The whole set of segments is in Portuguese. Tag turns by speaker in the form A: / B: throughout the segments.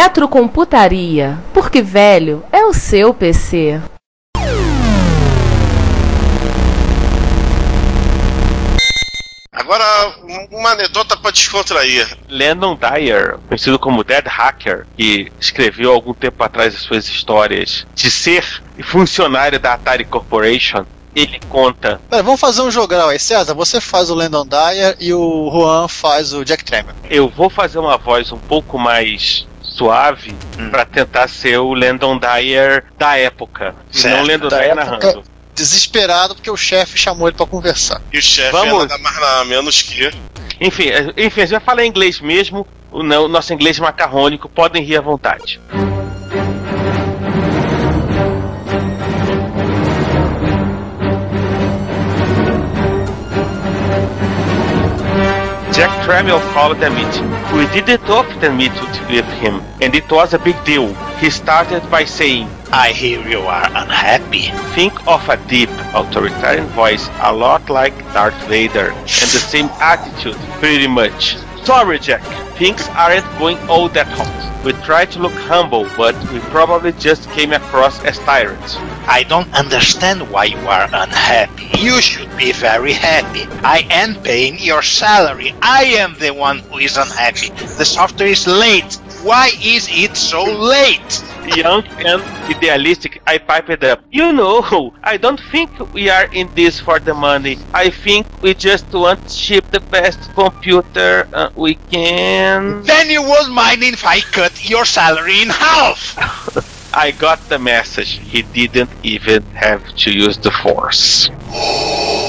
A: Retrocomputaria, porque velho é o seu PC.
B: Agora, uma anedota para descontrair.
C: Landon Dyer, conhecido como Dead Hacker, que escreveu algum tempo atrás as suas histórias de ser funcionário da Atari Corporation, ele conta.
D: Pera, vamos fazer um jogral aí. César, você faz o Landon Dyer e o Juan faz o Jack Tremor.
C: Eu vou fazer uma voz um pouco mais suave
D: Hum.
C: pra tentar ser o Landon Dyer da época. E
D: Certo,
C: não o Landon
D: da
C: Dyer
D: época.
C: narrando.
D: Desesperado porque o chefe chamou ele pra conversar.
B: E o chefe
C: Vamos.
B: é nada mais nada menos que.
C: Enfim, eh, enfim, a gente vai falar inglês mesmo. O não- o nosso inglês macarrônico, podem rir à vontade. Jack Tramiel called a meeting. We didn't often meet with him, and it was a big deal. He started by saying,
E: I hear you are unhappy.
C: Think of a deep, authoritarian voice, a lot like Darth Vader, and the same attitude, pretty much. Sorry, Jack, things aren't going all that hot. We try to look humble, but we probably just came across as tyrants.
E: I don't understand why you are unhappy. You should be very happy. I am paying your salary. I am the one who is unhappy. The software is late. Why is it so late?
C: Young and idealistic, I piped up. You know, I don't think we are in this for the money. I think we just want to ship the best computer uh, we can.
E: Then you won't mind if I cut your salary in half.
C: I got the message. He didn't even have to use the force.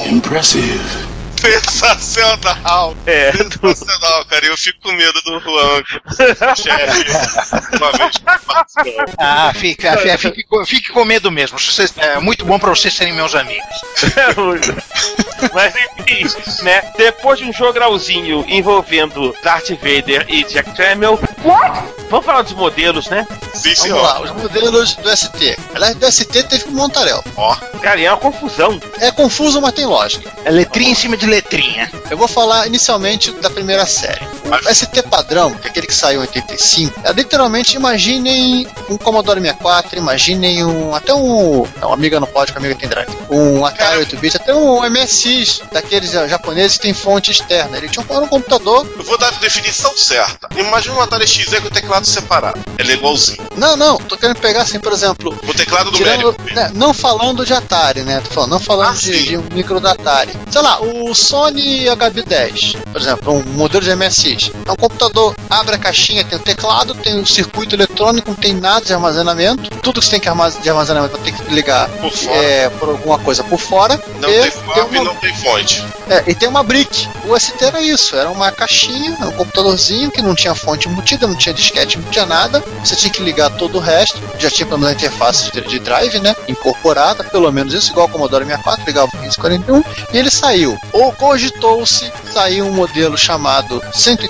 F: Impressive.
B: Sensacional!
C: É.
B: Sensacional, cara. Eu fico com medo do Juan, chefe. Uma vez que passou.
E: Ah, fica, fica- fique, com- fique com medo mesmo. Vocês- é muito bom pra vocês serem meus amigos.
C: Mas enfim, né? Depois de um jogralzinho envolvendo Darth Vader e Jack Tramiel. Vamos falar dos modelos, né?
B: Sim,
D: Vamos lá, os modelos do ST. Aliás, do ST teve um Montarel.
B: Ó,
C: Cara, é uma confusão.
D: É confuso, mas tem lógica.
E: É letrinha em cima de letrinha.
D: Eu vou falar inicialmente da primeira série. O ST padrão, que é aquele que saiu em 85, é literalmente imaginem um Commodore 64, imaginem um. até um. Não, amiga não pode, porque amiga tem drive. Um Atari 8-bit, até um MSX daqueles japoneses que tem fonte externa. Ele tinha um, um computador.
B: eu vou dar a definição certa. Imagina um Atari XE com o teclado separado. Ele é igualzinho.
D: Não, não, tô querendo pegar assim, por exemplo.
B: O teclado do
D: Tirando, né, não falando de Atari, né? Tô falando, não falando
B: Ah,
D: de, de um micro da Atari. Sei lá, o Sony HB10, por exemplo, um modelo de MSX. É um computador, abre a caixinha, tem o teclado, tem o circuito eletrônico, não tem nada de armazenamento. Tudo que você tem que armaz- de armazenamento vai ter que ligar
B: Por
D: é, por alguma coisa por fora.
B: Não
D: e
B: tem
D: tem uma-
B: não tem fonte.
D: é, e tem uma brick. O ST era isso, era uma caixinha, um computadorzinho que não tinha fonte embutida, não tinha disquete, não tinha nada. Você tinha que ligar todo o resto. Já tinha pelo menos a interface de, de drive, né? Incorporada, pelo menos isso, igual o Commodore 64, ligava o 1541. E ele saiu. Ou cogitou-se, saiu um modelo chamado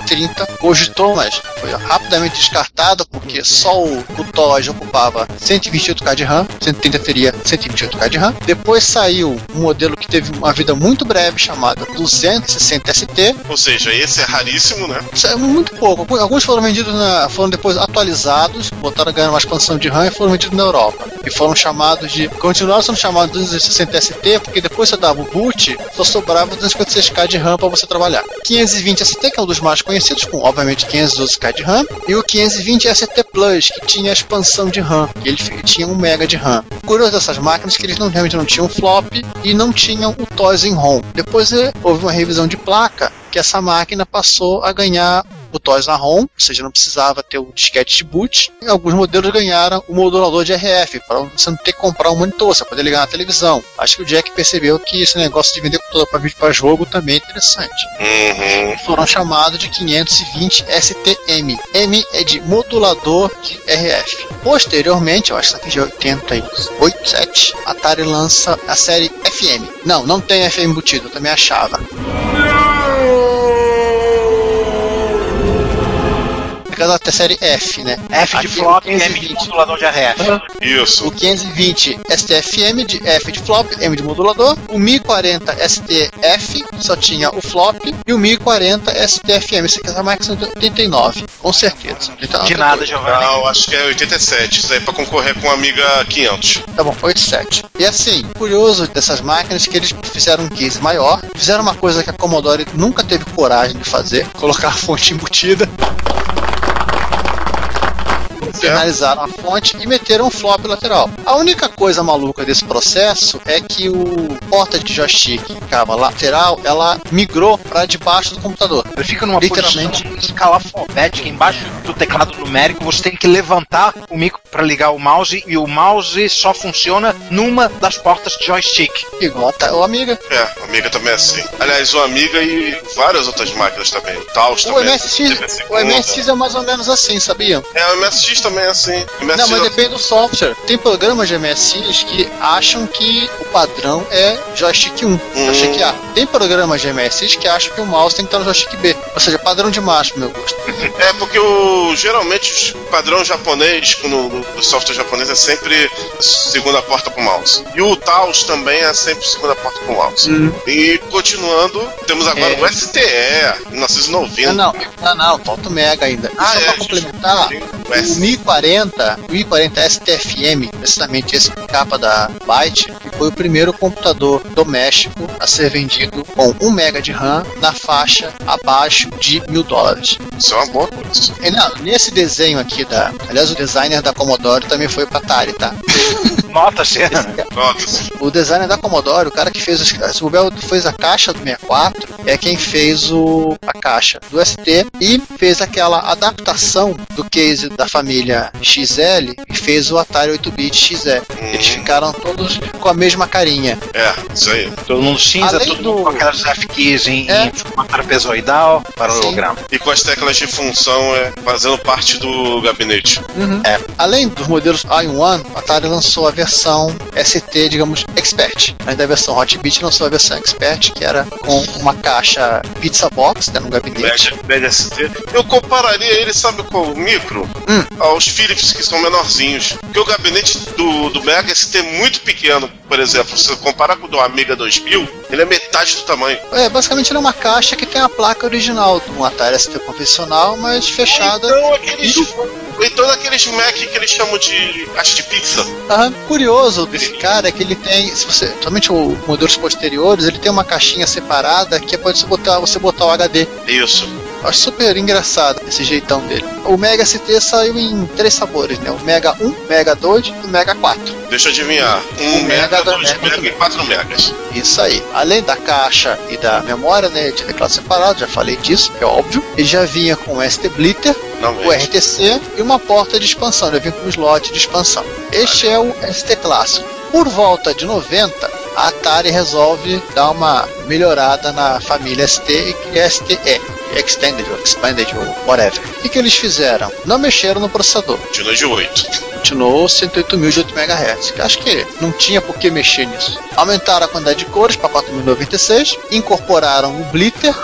D: 130. Cogitou, mas foi rapidamente descartado, porque só o, o TOS ocupava 128K de RAM, 130 teria 128K de RAM. Depois saiu um modelo que teve uma vida muito breve, chamado 260 ST.
B: Ou seja, esse é raríssimo, né?
D: Isso é muito pouco. Alguns- foram vendidos na, foram depois atualizados, botaram a ganhar uma expansão de RAM e foram vendidos na Europa. E foram chamados de. Continuaram sendo chamados de 260 ST, porque depois você dava o boot, só sobrava 256K de RAM para você trabalhar. 520 ST, que é um dos mais conhecidos, com obviamente 512K de RAM, e o 520 ST Plus, que tinha expansão de RAM, que ele tinha 1 MB de RAM. O curioso dessas máquinas é que eles não, realmente não tinham flop e não tinham o TOS em ROM. Depois eh, houve uma revisão de placa que essa máquina passou a ganhar o TOS na ROM, ou seja, não precisava ter o disquete de boot. E alguns modelos ganharam o modulador de RF, para você não ter que comprar um monitor, você poder ligar na televisão. Acho que o Jack percebeu que esse negócio de vender computador para vídeo para jogo também é interessante.
B: Uhum.
D: Foram chamados de 520 STM. M é de modulador de RF. Posteriormente, eu acho que isso aqui de 88, 7, Atari lança a série FM. Não, não tem FM embutido, eu também achava. Aquela até série F, né?
E: F de flop,
D: o
E: M de
D: 520.
E: modulador de RF.
B: Isso.
D: O 520 STFM de F de flop, M de modulador. O 1040 STF só tinha o flop. E o 1040 STFM. Esse aqui é a máquina de 89, com certeza. 89,
E: De nada, Giovanni.
B: Não, acho que é 87. Isso aí é pra concorrer com a Amiga 500.
D: Tá bom, 87. E assim, curioso dessas máquinas que eles fizeram um case maior, fizeram uma coisa que a Commodore nunca teve coragem de fazer, colocar a fonte embutida. Finalizaram a fonte e meteram um flop lateral. A única coisa maluca desse processo é que o porta de joystick que ficava lateral, ela migrou para debaixo do computador.
E: Ele fica numa
D: Literalmente.
E: posição escalafobética. Embaixo do teclado numérico, você tem que levantar o micro para ligar o mouse e o mouse só funciona numa das portas de joystick.
D: Igual a o Amiga.
B: É, a Amiga também é assim. Aliás, o Amiga e várias outras máquinas também. O Taos
D: O
B: também.
D: MSX, o. MSX é mais ou menos assim, sabia?
B: É, o MSX também é assim. MSX
D: Não, mas
B: é-
D: depende do software. Tem programas de MSX que acham que o padrão é joystick 1, joystick A. Tem programas de MSX que acham que o mouse tem que estar no joystick B. Ou seja, padrão de macho, pro meu gosto.
B: É porque o, geralmente o padrão japonês no, no- software japonês é sempre segunda porta pro mouse. E o Taos também é sempre segunda porta pro mouse. E continuando, temos agora
D: É.
B: o STE, 1990.
D: Não, não, não, não, falta o Mega ainda. E
B: Ah,
D: só
B: é,
D: pra complementar,
B: o
D: o
B: S.
D: 1040, o 1040 STFM, precisamente esse capa da Byte, que foi o primeiro computador doméstico a ser vendido com 1 MB de RAM na faixa abaixo de mil dólares.
B: Isso é uma boa coisa.
D: E não, nesse desenho aqui da. Aliás, o designer da Commodore também foi pra Atari, tá?
E: Nota cena.
B: Nossa,
D: O designer da Commodore, o cara que fez se o Bel fez a caixa do 64, é quem fez o, a caixa do ST e fez aquela adaptação do case da família XL e fez o Atari 8-bit XE. Eles ficaram todos com a mesma carinha.
B: é, isso aí.
E: Todo mundo cinza,
D: Além
E: todo
D: do-
E: mundo com aquelas F-keys em,
D: É.
E: em trapezoidal para o
D: Sim.
E: holograma.
B: E com as teclas de função é, fazendo parte do gabinete.
D: É. Além dos modelos i1, a Atari lançou a versão ST, digamos, Expert. Antes da versão Hotbit lançou a versão Expert, que era com uma caixa pizza box né, no gabinete.
B: Média, média ST. Eu compararia ele, sabe qual o micro?
D: Hum.
B: Aos Philips, que são menorzinhos. Porque o gabinete do, do Mega ST é muito pequeno, por exemplo. Se você comparar com o do Amiga 2000, ele é metade do tamanho.
D: É, basicamente ele é uma caixa que tem a placa original um Atari ST convencional, mas fechada.
B: Então, aqueles, então aqueles Mac que eles chamam de caixa de pizza.
D: Aham, curioso desse cara é que ele tem, se você, somente os modelos posteriores, ele tem uma caixinha separada que pode você botar, você botar o HD.
B: Isso.
D: Acho super engraçado esse jeitão dele. O Mega ST saiu em três sabores, né? O Mega 1, Mega 2 e o Mega 4.
B: Deixa eu adivinhar. Um
D: Um
B: mega,
D: mega,
B: dois
D: mega,
B: mega e quatro megas.
D: Isso aí. Além da caixa e da memória, né? De teclado separado, já falei disso, é óbvio. Ele já vinha com o ST Blitter,
B: Não
D: o RTC e uma porta de expansão. Ele vinha com um slot de expansão. Este é o ST clássico. Por volta de 90, a Atari resolve dar uma melhorada na família ST e STE. Extended ou Expanded ou whatever. O que, que eles fizeram? Não mexeram no processador.
B: Continua de 8.
D: Continuou 108.000 de 8 MHz. que Acho que não tinha por que mexer nisso. Aumentaram a quantidade de cores para 4096, incorporaram o Blitter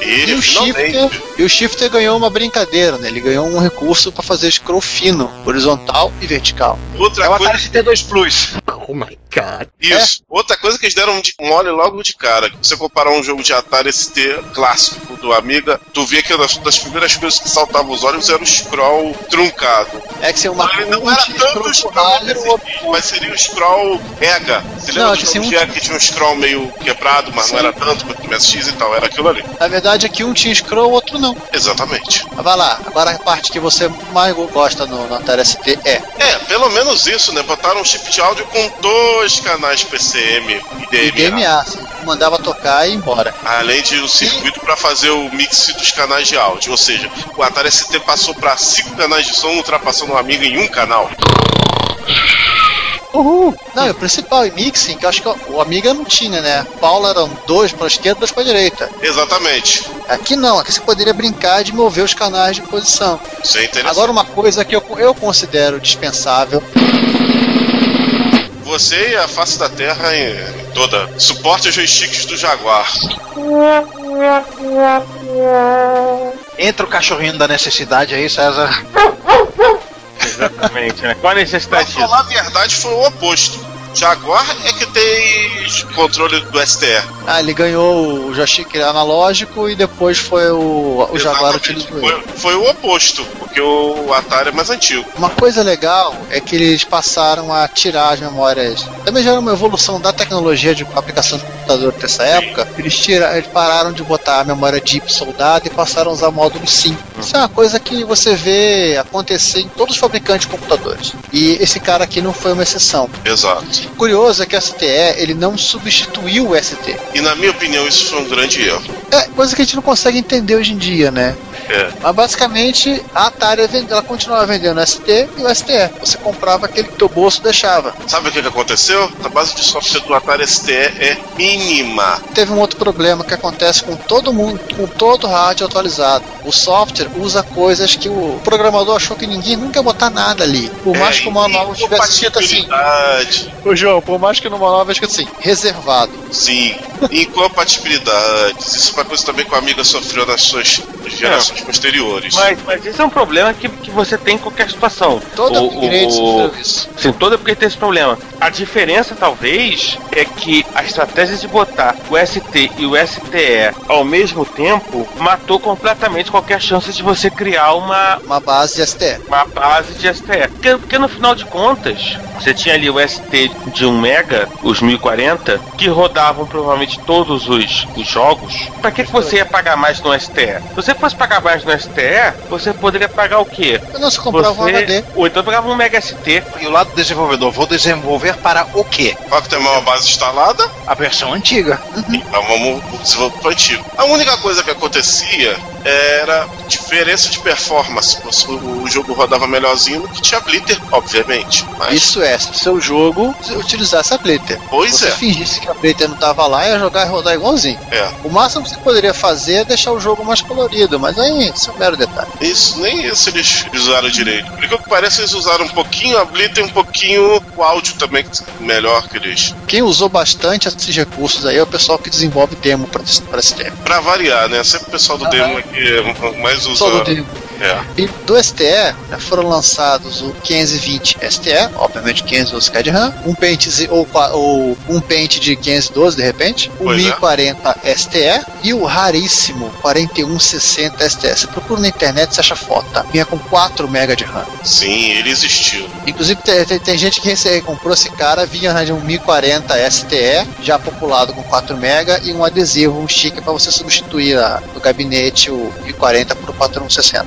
B: E
D: e o. Shifter, e o Shifter ganhou uma brincadeira, né? Ele ganhou um recurso para fazer scroll fino, horizontal e vertical.
B: Outra
E: É o
B: coisa.
E: Atari ST2 Plus.
F: Oh my
A: God.
B: Isso. Outra coisa que eles deram de mole logo de cara. Se você comparar um jogo de Atari ST clássico do Amiga, tu vê que das, das primeiras coisas que saltavam os olhos era o scroll truncado.
D: É que se uma
B: Ele não era tanto o scroll desse mas seria o scroll EGA. Você lembra
D: Não,
B: do
D: que
B: jogo
D: assim,
B: de EGA que tinha um scroll meio quebrado, mas não era tanto quanto o MSX e tal? Era aquilo ali.
D: Na verdade, aqui um tinha scroll, o outro não.
B: Exatamente.
D: Mas vai lá, agora a parte que você mais gosta no, no Atari ST é.
B: É, pelo menos isso, né? Botaram um chip de áudio com dois canais PCM e
D: E
B: DMA.
D: DMA, assim, mandava tocar e ir embora.
B: Além de um circuito para fazer o mix dos canais de áudio. Ou seja, o Atari ST passou para cinco canais de som, ultrapassando o Amiga em um canal.
D: Uhul! Não, e o principal, e mixing, que eu acho que o Amiga não tinha, né? Paula eram dois pra esquerda, dois pra direita.
B: Exatamente.
D: Aqui não, aqui você poderia brincar de mover os canais de posição.
B: Isso é interessante.
D: Agora uma coisa que eu, eu considero dispensável.
B: Você e a face da Terra em, em toda. Suporte os joysticks do Jaguar.
E: Entra o cachorrinho da necessidade aí, César.
C: Exatamente, né? Qual a
B: Pra
C: necessidade disso?
B: falar a verdade, foi o oposto. Jaguar é que tem controle do STE.
D: Ah, ele ganhou o joystick analógico e depois foi o, o Jaguar utilizou.
B: Foi, foi o oposto, porque o Atari é mais antigo.
D: Uma coisa legal é que eles passaram a tirar as memórias. Também já era uma evolução da tecnologia de aplicação de computador dessa época. Eles, tira, eles pararam de botar a memória DIP soldada e passaram a usar módulo SIM. Isso é uma coisa que você vê acontecer em todos os fabricantes de computadores. E esse cara aqui não foi uma exceção.
B: Exato.
D: Curioso é que o STE ele não substituiu o ST.
B: E na minha opinião, isso foi um grande erro.
D: É coisa que a gente não consegue entender hoje em dia, né?
B: É.
D: Mas basicamente a Atari vende- ela continuava vendendo o ST e o STE. Você comprava aquele que teu bolso deixava.
B: Sabe o que, que aconteceu? A base de software do Atari ST é mínima.
D: Teve um outro problema que acontece com todo mundo, com todo rádio atualizado. O software usa coisas que o programador achou que ninguém nunca ia botar nada ali. Por mais
B: É,
D: que o manual tivesse escrito assim. Ô João, por mais que no manual tivesse escrito assim, reservado.
B: Sim, incompatibilidades. Isso é uma coisa também que o Amiga sofreu nas suas gerações posteriores.
C: Mas, mas esse é um problema que, que você tem em qualquer situação.
D: Todo
C: O-
D: upgrade
C: o-
D: isso.
C: Sim, todo porque tem esse problema. A diferença, talvez, é que a estratégia de botar o ST e o STE ao mesmo tempo matou completamente qualquer chance de você criar uma,
D: Uma base de STE.
C: uma base de STE. Porque, porque no final de contas, você tinha ali o ST de 1 mega, os 1040, que rodavam provavelmente todos os, os jogos. Pra que, que você ia pagar mais no STE? Se você fosse pagar mais no STE, você poderia pagar o quê?
D: Eu não se comprava um HD.
C: Ou então pagava um Mega ST.
E: E o lado do desenvolvedor, vou desenvolver para o quê?
B: Para ter uma base instalada,
E: A versão antiga.
B: então vamos desenvolver para o antigo. A única coisa que acontecia era diferença de performance. O, jogo rodava melhorzinho do que tinha Blitter, obviamente. Mas,
D: Isso é, se o seu jogo utilizasse a Blitter.
B: pois
D: você
B: é,
D: fingisse que a Blitter não tava lá, ia jogar e rodar igualzinho.
B: é.
D: O máximo que você poderia fazer é deixar o jogo mais colorido, mas aí isso é um mero detalhe.
B: Isso, nem isso eles usaram direito. Por que parece eles usaram um pouquinho a Blitter e um pouquinho o áudio também, melhor que eles.
D: Quem usou bastante esses recursos aí é o pessoal que desenvolve demo para esse tempo.
B: Pra variar, né? Sempre o pessoal do demo é que é mais usa.
D: Só do demo.
B: É.
D: E do STE né, foram lançados o 520 STE, obviamente 512 KB de RAM, um pente Z- ou, ou um pente de 512 de repente, o
B: Pois é.
D: 1040 STE e o raríssimo 4160 STE. Você procura na internet, você acha foto, tá? Vinha com 4 MB de RAM.
B: Sim, ele existiu.
D: Inclusive tem, tem- tem gente que comprou esse cara, vinha né, de um 1040 STE, já populado com 4 MB e um adesivo, um sticker para você substituir a- no gabinete o 1040 por 4160.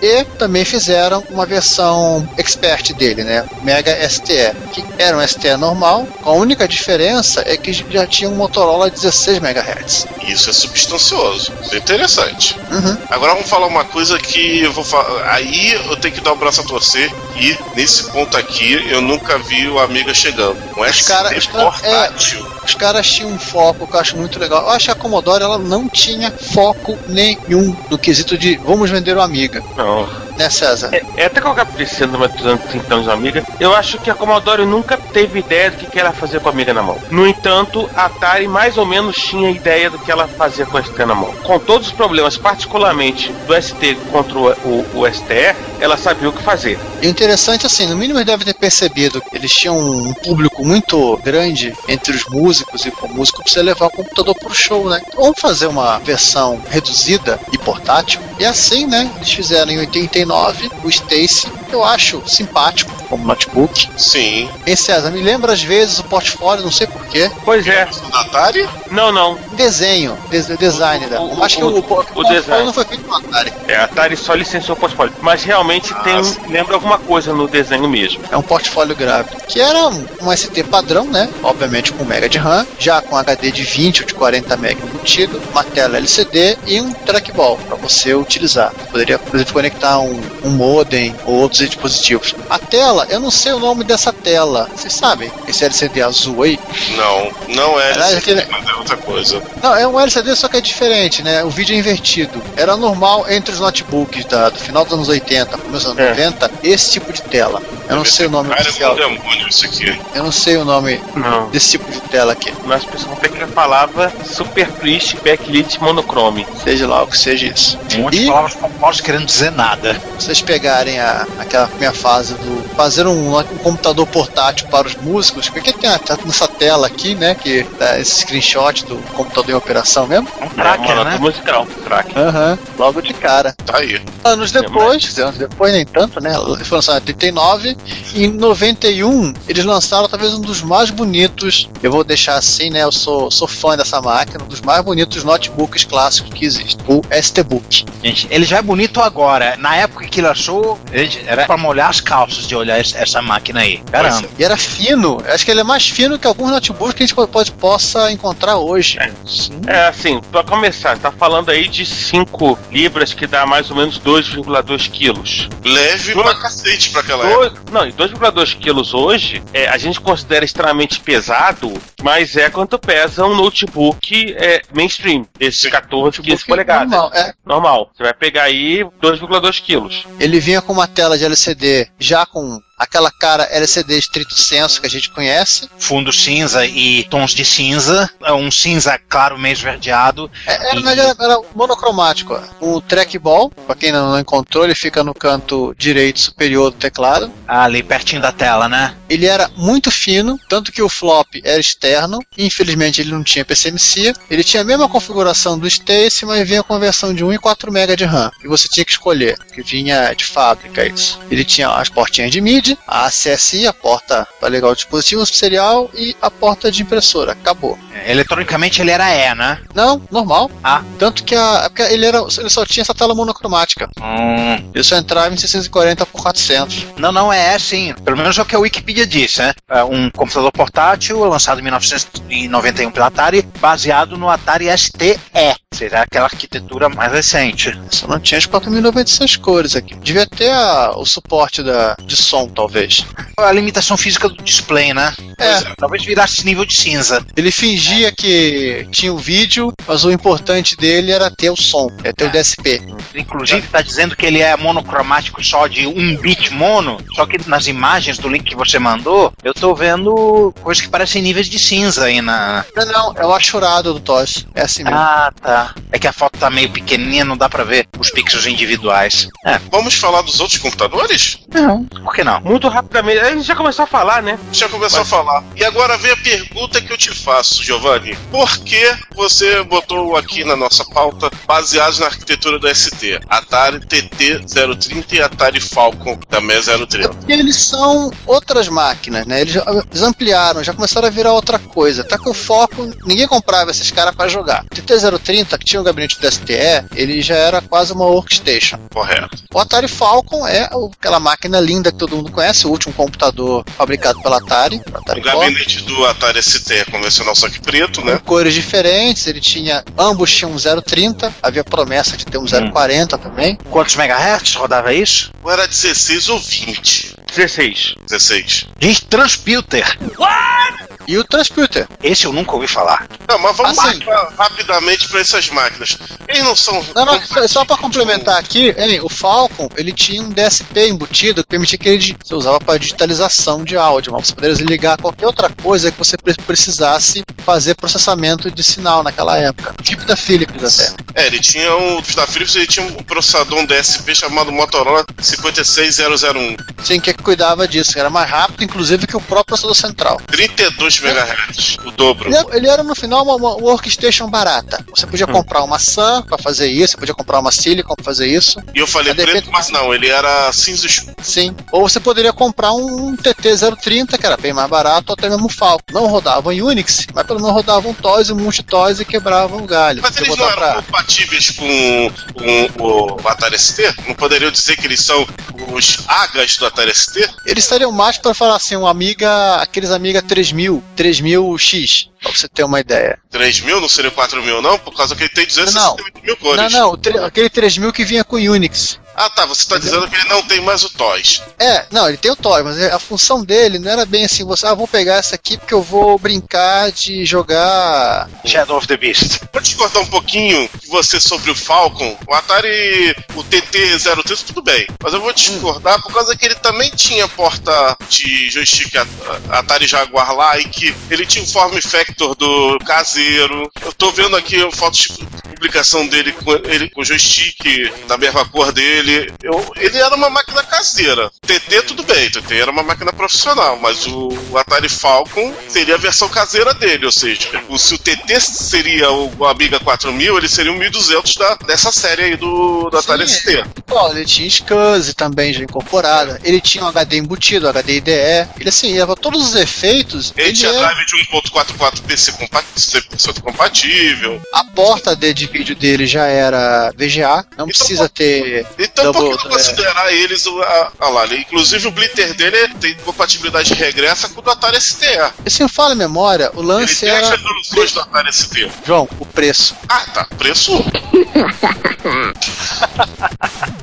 D: E também fizeram uma versão expert dele, né? Mega STE, que era um STE normal, com a única diferença é que já tinha um Motorola 16 MHz.
B: Isso é substancioso. Isso é interessante.
D: Uhum.
B: Agora vamos falar uma coisa que eu vou falar. Aí eu tenho que dar o braço a torcer. E nesse ponto aqui eu nunca vi o Amiga chegando. Um
D: Os cara-
B: ST
D: cara-
B: portátil.
D: Os caras tinham um foco que eu acho muito legal. Eu acho que a Commodore ela não tinha foco nenhum no quesito de vamos vender o Amiga.
C: Não. Oh.
D: Né, César?
C: É, é até acabo dizendo uma então de amiga. Eu acho que a Commodore nunca teve ideia do que, que ela fazia com a amiga na mão. No entanto, a Atari mais ou menos tinha ideia do que ela fazia com a ST na mão. Com todos os problemas, particularmente do ST contra o, o, o STE, ela sabia o que fazer.
D: E o interessante, assim, no mínimo deve ter percebido que eles tinham um público muito grande entre os músicos e com músico você levar o computador pro show, né? Então, vamos fazer uma versão reduzida e portátil. E assim, né? Eles fizeram em 89 o Stacy, eu acho simpático como notebook.
B: Sim.
D: Hein, César, me lembra às vezes o portfólio, não sei porquê.
C: Pois é.
B: Atari?
C: Não, não.
D: Desenho, des design da.
C: O- o-
D: acho que o, o,
C: o- o
D: portfólio
C: design.
D: não foi feito no Atari.
C: É, a Atari só licenciou o portfólio. Mas realmente
B: Ah,
C: tem, lembra alguma coisa no desenho mesmo.
D: É um portfólio gráfico. Que era um, um ST padrão, né? Obviamente com mega de RAM, já com HD de 20 ou de 40 MB embutido, uma tela LCD e um trackball para você utilizar. Poderia, inclusive, conectar um, um modem ou outros dispositivos. A tela, eu não sei o nome dessa tela. Vocês sabem? Esse LCD azul aí?
B: Não, não é LCD,
D: aquele-
B: mas é outra coisa.
D: Não, é um LCD, só que é diferente, né? O vídeo é invertido. Era normal entre os notebooks da- do final dos anos 80, começo dos anos
C: É.
D: 90, esse tipo de tela. Eu não sei o nome
B: Cara, é
D: oficial.
B: demônio isso aqui.
D: Eu não sei o nome
C: Não.
D: desse tipo de tela aqui.
C: Mas principalmente que falava Super Priest Backlit Monochrome.
D: Seja lá o que seja isso.
E: Um monte de
D: E
E: palavras compostas querendo dizer nada.
D: vocês pegarem a, aquela minha fase do fazer um, um computador portátil para os músicos, porque tem a- tá nessa tela aqui, né? Que dá esse screenshot do computador em operação mesmo.
E: É um tracker,
C: uma
E: né?
C: musical. Tracker.
D: Aham, logo de cara.
B: Tá aí.
D: Anos depois, anos depois nem tanto, né? Foi lançado em 89. E em 91, eles lançaram talvez um dos mais bonitos. Eu vou deixar assim, né? Eu sou, sou fã dessa máquina, um dos mais bonitos notebooks clássicos que existe. O ST-Book.
E: Gente, ele já é bonito agora. Na época que ele achou, ele- era pra molhar as calças de olhar essa máquina aí. Caramba.
D: E era fino. Acho que ele é mais fino que alguns notebooks que a gente pode, possa encontrar hoje.
C: É assim, pra começar, tá falando aí de 5 libras que dá mais ou menos 2,2 quilos.
B: Leve
C: Dois-
B: pra cacete pra aquela época.
C: Dois, não, e 2,2 quilos hoje, é, a gente considera extremamente pesado, mas é quanto pesa um notebook é, mainstream, esse 14, 15 polegadas.
D: Normal, é.
C: Normal. Você vai pegar aí 2,2 quilos.
D: Ele vinha com uma tela de LCD já com aquela cara LCD estrito senso que a gente conhece.
E: Fundo cinza e tons de cinza. É um cinza claro, meio esverdeado.
D: É, Era, mas era, monocromático. O trackball, pra quem não encontrou, ele fica no canto direito superior do teclado.
E: Ali pertinho da tela, né?
D: Ele era muito fino, tanto que o flop era externo. Infelizmente ele não tinha PCMC. Ele tinha a mesma configuração do Stacy, mas vinha com a versão de 1 e 4 MB de RAM. E você tinha que escolher, que vinha de fábrica isso. Ele tinha as portinhas de A ACSI, a porta para ligar o dispositivo serial e a porta de impressora. Acabou.
E: É, Eletronicamente ele era E, né?
D: Não, normal.
E: Ah.
D: Tanto que a, é porque ele, era, ele só tinha essa tela monocromática.
E: Hum.
D: Ele só entrava em 640 por 400.
E: Não, não é assim. Pelo menos é o que a Wikipedia diz, né? É um computador portátil lançado em 1991 pela Atari, baseado no Atari STE. Será aquela arquitetura mais recente.
D: Só não tinha as 4096 cores aqui. Devia ter a- o suporte da, de som, talvez.
E: A limitação física do display, né?
D: É,
E: Talvez virasse nível de cinza.
D: ele fingia que tinha o vídeo, mas o importante dele era ter o som, é ter o DSP.
E: Inclusive está dizendo que ele é monocromático só de um bit mono, só que nas imagens do link que você mandou, eu tô vendo coisas que parecem níveis de cinza aí na.
D: Não, não, é o achurado do TOS. É assim mesmo.
E: Ah, tá. É que a foto tá meio pequenininha, não dá pra ver os pixels individuais. É,
B: Vamos falar dos outros computadores?
E: não, por que não?
C: Muito rapidamente, a gente já começou a falar, né?
B: Já começou a falar. E agora vem a pergunta que eu te faço, Giovanni. Por que você botou aqui na nossa pauta baseados na arquitetura do ST? Atari TT-030 e Atari Falcon também 030.
D: Porque eles são outras máquinas, né? Eles, já- eles ampliaram, já começaram a virar outra coisa. Tá com o foco, ninguém comprava esses caras pra jogar. O TT-030, que tinha o gabinete do STE, ele já era quase uma workstation.
B: Correto.
D: O Atari Falcon é aquela máquina linda que todo mundo conhece, o último computador fabricado pela Atari. Atari
B: O
D: Corp.
B: gabinete do Atari ST é convencional, só que preto,
D: com
B: né?
D: cores diferentes, ele tinha, ambos tinham um 030, havia promessa de ter um 040 também.
E: Quantos megahertz rodava isso?
B: Ou era 16 ou 20?
C: 16.
B: 16.
E: Gente, Transputer.
D: E o Transputer.
E: Esse eu nunca ouvi falar.
B: Não, mas vamos
D: Assim.
B: rapidamente para essas máquinas. Eles não são.
D: Não, não, só- só pra complementar aqui, hein, o Falcon, ele tinha um DSP embutido que permitia que ele você usava para digitalização de áudio, mas você poderia ligar qualquer outra coisa que você pre- precisasse fazer processamento de sinal naquela época. Tipo da Philips até.
B: É, ele tinha um. Da Philips ele tinha um processador um DSP chamado Motorola 56001.
D: Sim, que cuidava disso, que era mais rápido, inclusive, que o próprio processador central.
B: 32 MHz, o dobro.
D: Ele era, ele era, no final uma, uma workstation barata. Você podia comprar uma SAM para fazer isso, você podia comprar uma Silicon para fazer isso.
B: E eu falei preto,
D: repente-
B: mas não, ele era cinza escuro.
D: Sim. Ou você poderia comprar um TT-030, que era bem mais barato, ou até mesmo um Falcon. Não rodavam em Unix, mas pelo menos rodavam TOS e multi-TOS e quebravam o galho.
B: Mas
D: Você
B: eles não eram
D: pra-
B: compatíveis com, com o Atari ST? Não poderiam dizer que eles são os AGAs do Atari ST?
D: Eles estariam mais para falar assim, um Amiga, aqueles Amiga 3000, 3000X, pra você ter uma ideia.
B: 3 mil, não seria 4 mil, não? Por causa que ele tem 268 mil cores.
D: Não, não, aquele 3000 que vinha com Unix.
B: Ah, tá, você tá dizendo que ele não tem mais o TOS.
D: É, não, ele tem o toy, mas a função dele não era bem assim, você, ah, vou pegar essa aqui porque eu vou brincar de jogar.
E: Shadow of the Beast.
B: Vou discordar um pouquinho de você sobre o Falcon. O Atari, o TT-03, tudo bem. Mas eu vou discordar por causa que ele também tinha porta de joystick At- Atari Jaguar Like. Ele tinha o form factor do caseiro. Eu tô vendo aqui fotos de publicação dele com ele com joystick da mesma cor dele. Eu- ele era uma máquina caseira. TT, tudo bem, TT era uma máquina profissional, mas o Atari Falcon seria a versão caseira dele, ou seja, o, se o TT seria o Amiga 4000, ele seria o 1200 da, dessa série aí do, do Atari ST.
D: Ó, ele tinha SCSI também já incorporada, ele tinha um HD embutido, HD IDE, ele assim, ia todos os efeitos,
B: Ele
D: ele
B: tinha
D: é-
B: drive de 1.44 PC compa- 100% compatível.
D: a porta de, de vídeo dele já era VGA, não
B: Então,
D: precisa ter.
B: Então, por
D: Double-
B: que não considerar eles o. A, a lá, ele- inclusive o Blitter dele tem compatibilidade regressa com o do Atari ST.
D: E se não fala a memória, o
B: Ele
D: lance
B: as
D: era.
B: resoluções do Atari ST.
D: João, o preço.
B: Ah, tá. Preço.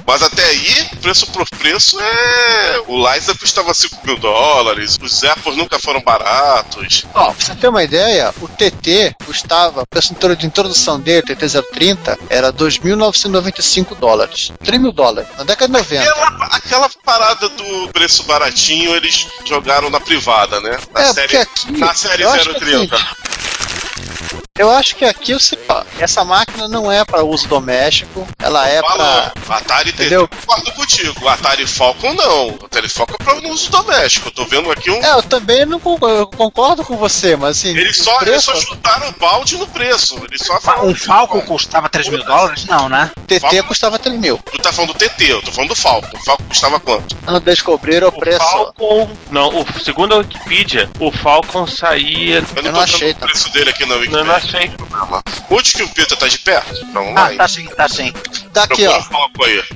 B: Mas até aí, preço por preço é. O Liza custava 5 mil dólares, os Apples nunca foram baratos.
D: Ó, pra você ter uma ideia, o TT custava, o preço de introdução dele, o TT030, era 2.995 dólares. 3 mil dólares, na década de 90.
B: Aquela, aquela parada do preço baratinho eles jogaram na privada, né? Na
D: É,
B: série,
D: aqui.
B: na série
D: eu acho que
B: 030.
D: Eu acho que aqui você, essa máquina não é para uso doméstico, ela é
B: Falou,
D: para
B: Atari TT,
D: Entendeu?
B: concordo contigo. O Atari Falcon não. O Atari Falcon é para uso doméstico. Eu tô vendo aqui um.
D: É, eu também não concordo, eu concordo com você, mas assim,
B: Eles só, eles
D: preço,
B: só chutaram o balde no preço. Eles só
E: Fa-
B: falaram
E: Um Falcon custava 3 mil dólares? Não, né?
D: TT custava 3 mil.
B: Tu tá falando do TT, eu tô falando do Falcon. O Falcon custava quanto?
D: Quando descobriram o
C: O
D: preço,
C: Falcon. Não, o, segundo a Wikipedia, o Falcon saía.
B: Eu não,
D: Eu não
B: tô
D: achei,
B: o preço dele aqui na
C: Não,
B: Wikipedia.
C: não achei.
B: Onde que o Peter tá de perto? Vamos
E: Ah,
B: lá.
E: tá sim, tá sim.
D: Tá aqui, ó.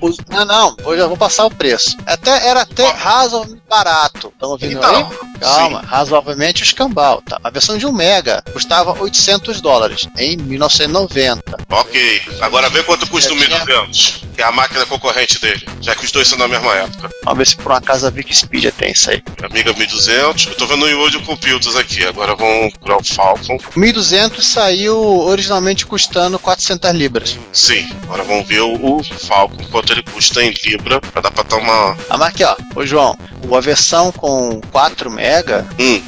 D: Os- não, não, vou, já vou passar o preço. Até, era até razoavelmente barato. Estão ouvindo
B: Então,
D: aí? Calma, razoavelmente o escambau. Tá? A versão de 1 mega custava 800 dólares em 1990.
B: Ok. Agora vê quanto custa o
D: Eu tinha-
B: 1200, que é a máquina concorrente dele, já que os dois são da mesma época.
D: Vamos ver se por uma casa a Wikipedia tem isso aí.
B: Amiga 1200. Eu tô vendo o Audio Computers aqui. Agora vamos procurar o Falcon.
D: 1200 saiu originalmente custando 400 libras.
B: Sim. Agora vamos ver o, o Falcon, quanto ele custa em Libra, pra dar pra dar uma.
D: A marca aqui, ó. Ô, João, a versão com 4 mega,
B: Hum,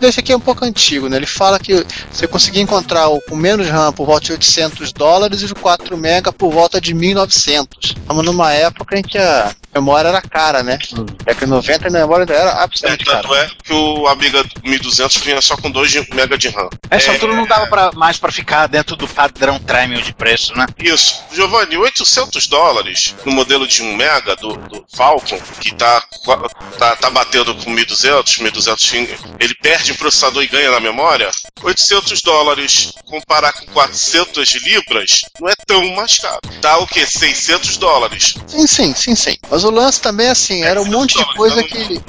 D: esse aqui é um pouco antigo, né? Ele fala que você conseguia encontrar o com menos RAM por volta de 800 dólares e o 4 mega por volta de 1900. Estamos numa época em que a memória era cara, né? Década de 90 a memória era
B: é,
D: absolutamente cara.
B: tanto é que o Amiga 1200 vinha só com 2 MB de RAM.
E: Essa
B: É,
E: altura não dava pra, mais pra ficar dentro do padrão Tremel de preço, né?
B: Isso. Giovanni, 800 dólares no modelo de 1 mega do, do Falcon, que tá, tá, tá batendo com 1200, 1200 ele perde em processador e ganha na memória. 800 dólares comparar com 400 libras não é tão mais caro. Dá o quê? 600 dólares.
D: Sim, sim, sim, sim. Mas o lance também é assim, era um monte de coisa que.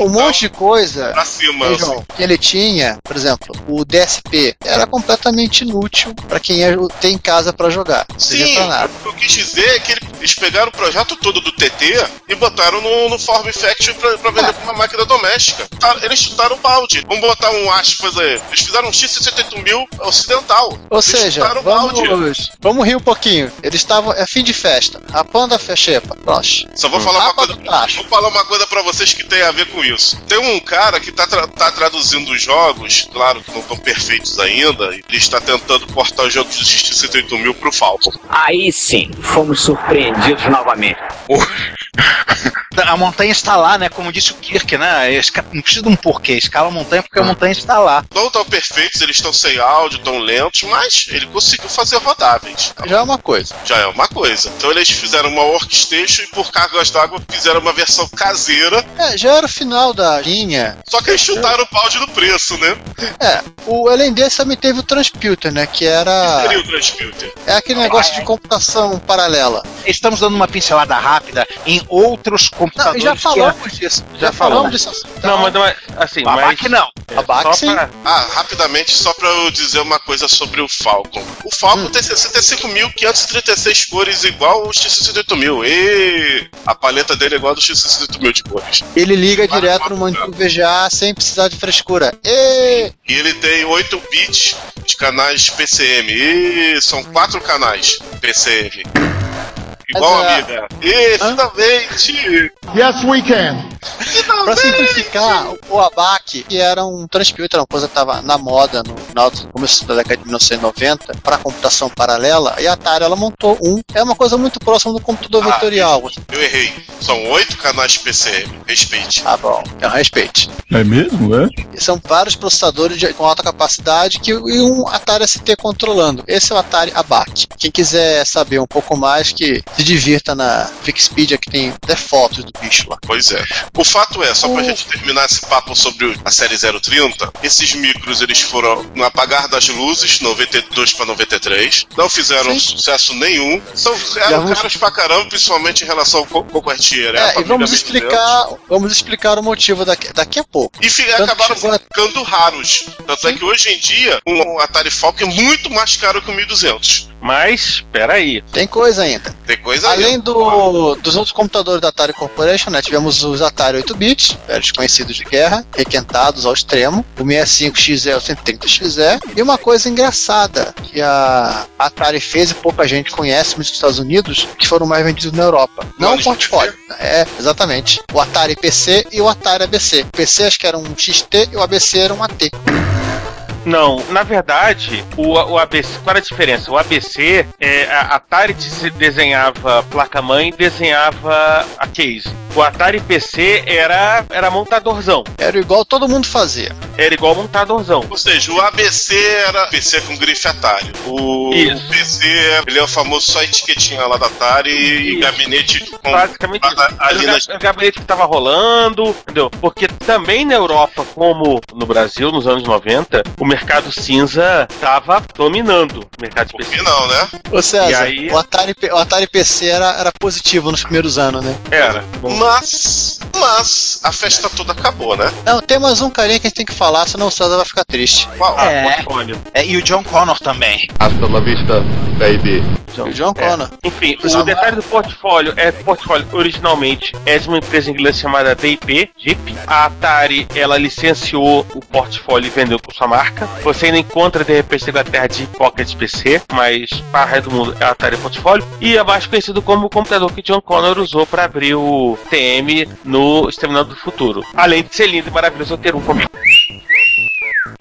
D: Um monte de coisa
B: cima. Assim.
D: Que ele tinha, por exemplo, o DSP era completamente inútil para quem ia ter em casa para jogar.
B: Sim,
D: pra nada.
B: o que eu quis dizer é que ele Eles pegaram o projeto todo do TT e botaram no, no Form Factory pra, pra vender pra uma máquina doméstica. Tá, Eles chutaram o balde. Vamos botar um aspas aí. Eles fizeram um X68000 ocidental.
D: Ou
B: Eles
D: seja, vamos, vamos rir um pouquinho. Eles estavam. É fim de festa. A panda fechepa. Pronto.
B: Só vou falar uma
D: Mapa
B: coisa. Vou falar uma coisa pra vocês que tem a ver com isso. Tem um cara que tá, tra- tá traduzindo os jogos, claro que não estão perfeitos ainda, e ele está tentando portar os jogos do X68000 pro Falcon.
G: Aí sim, fomos surpreendidos novamente.
E: A montanha está lá, né? Como disse o Kirk, né? Esca- Não precisa de um porquê. Escala a montanha porque a montanha está lá.
B: Não estão perfeitos, eles estão sem áudio, tão lentos, mas ele conseguiu fazer rodáveis.
D: Já é uma coisa.
B: Já é uma coisa. Então eles fizeram uma workstation e por cargas d'água fizeram uma versão caseira,
D: É, já era o final da linha.
B: só que eles chutaram o balde no preço, né?
D: É, o além desse também teve o Transputer, né? Que era.
B: Seria o Transputer.
D: É aquele negócio de computação paralela.
E: Estamos dando uma pincelada rápida em outros
D: Não,
E: computadores.
D: já
E: que
D: falamos disso. Já, falamos disso.
C: Não, mas, mas assim,
E: A
C: mas.
E: BAC não.
D: A BAC,
C: só
D: sim.
C: pra-
B: Ah, rapidamente, só pra eu dizer uma coisa sobre o Falcon. O Falcon tem 65.536 cores igual o X68000. E a paleta dele é igual a do X68000 de cores.
D: Ele liga direto no monitor VGA sem precisar de frescura. E
B: E ele tem 8 bits de canais PCM. E são 4 canais PCM. Igual
D: é,
B: amiga. E finalmente!
H: Yes, we can.
D: Pra simplificar, o ABAC, que era um transputer, uma coisa que estava na moda no final do começo da década de 1990, para computação paralela, e a Atari ela montou um. É uma coisa muito próxima do computador
B: Ah,
D: vetorial.
B: Eu errei. São 8 canais PCM. Respeite.
D: Tá bom, é um respeite.
H: É mesmo, é?
D: E São vários processadores de- com alta capacidade que, e um Atari ST controlando. Esse é o Atari ABAC. Quem quiser saber um pouco mais, que se divirta na Wikipedia, que tem até fotos do bicho lá.
B: Pois é. O fato é, só pra
D: O-
B: gente terminar esse papo sobre a série 030, esses micros eles foram no apagar das luzes, 92 pra 93, não fizeram
D: Sim.
B: sucesso nenhum, são, eram
D: vamos-
B: caros pra caramba, principalmente em relação ao co- concorrentier. né?
D: É, e vamos
B: 1200.
D: explicar, vamos explicar o motivo daqui, daqui a pouco.
B: E fi- acabaram
D: a-
B: ficando raros. Tanto é que hoje em dia, um Atari Falcon é muito mais caro que o 1200.
C: Mas, peraí.
D: Tem coisa ainda.
B: Tem coisa aí.
D: Além do, dos outros computadores da Atari Corporation, né, tivemos os Atari 8-bits, velhos conhecidos de guerra, requentados ao extremo, o 65XE, o 130XE, e uma coisa engraçada que a Atari fez e pouca gente conhece, mas nos Estados Unidos, que foram mais vendidos na Europa. Não o portfólio. É, exatamente. O Atari PC e o Atari ABC. O PC acho que era um XT e o ABC era um AT.
C: Não, na verdade, o, o ABC, qual era a diferença? O ABC, é, a Atari des- desenhava placa-mãe e desenhava a case. O Atari PC era, era montadorzão.
D: Era igual todo mundo fazia.
C: Era igual montadorzão.
B: Ou seja, o ABC era PC com grife Atari. O,
C: Isso.
B: o PC, ele é o famoso só etiquetinha lá da Atari e
C: Isso.
B: gabinete com
C: Basicamente,
B: a- a- ali
C: era o
B: nas-
C: ga- o gabinete que tava rolando, entendeu? Porque também na Europa, como no Brasil, nos anos 90, o mercado cinza tava dominando o mercado de
B: Por
C: PC.
B: que não, né?
D: Ô César,
C: E aí?
D: o, Atari, o Atari PC era, era positivo nos primeiros anos, né?
C: Era. Bom,
B: Mas, mas, a festa toda acabou, né?
D: Não, tem mais um carinha que a gente tem que falar, senão o César vai ficar triste.
B: Qual?
C: ah,
E: É.
C: portfólio.
E: É, e o John Connor também.
H: Hasta la vista, baby.
D: O John
C: é.
D: Connor.
C: Enfim, o
D: é.
C: detalhe do portfólio é que o portfólio originalmente é de uma empresa inglesa chamada DIP, DIP. A Atari, ela licenciou o portfólio e vendeu por sua marca. Você ainda encontra, de repente, na Inglaterra de Pocket PC, mas para o resto do mundo é a Atari Portfólio. E é mais conhecido como o computador que John Connor usou para abrir o TM no Exterminador do Futuro. Além de ser lindo e maravilhoso, ter um comigo.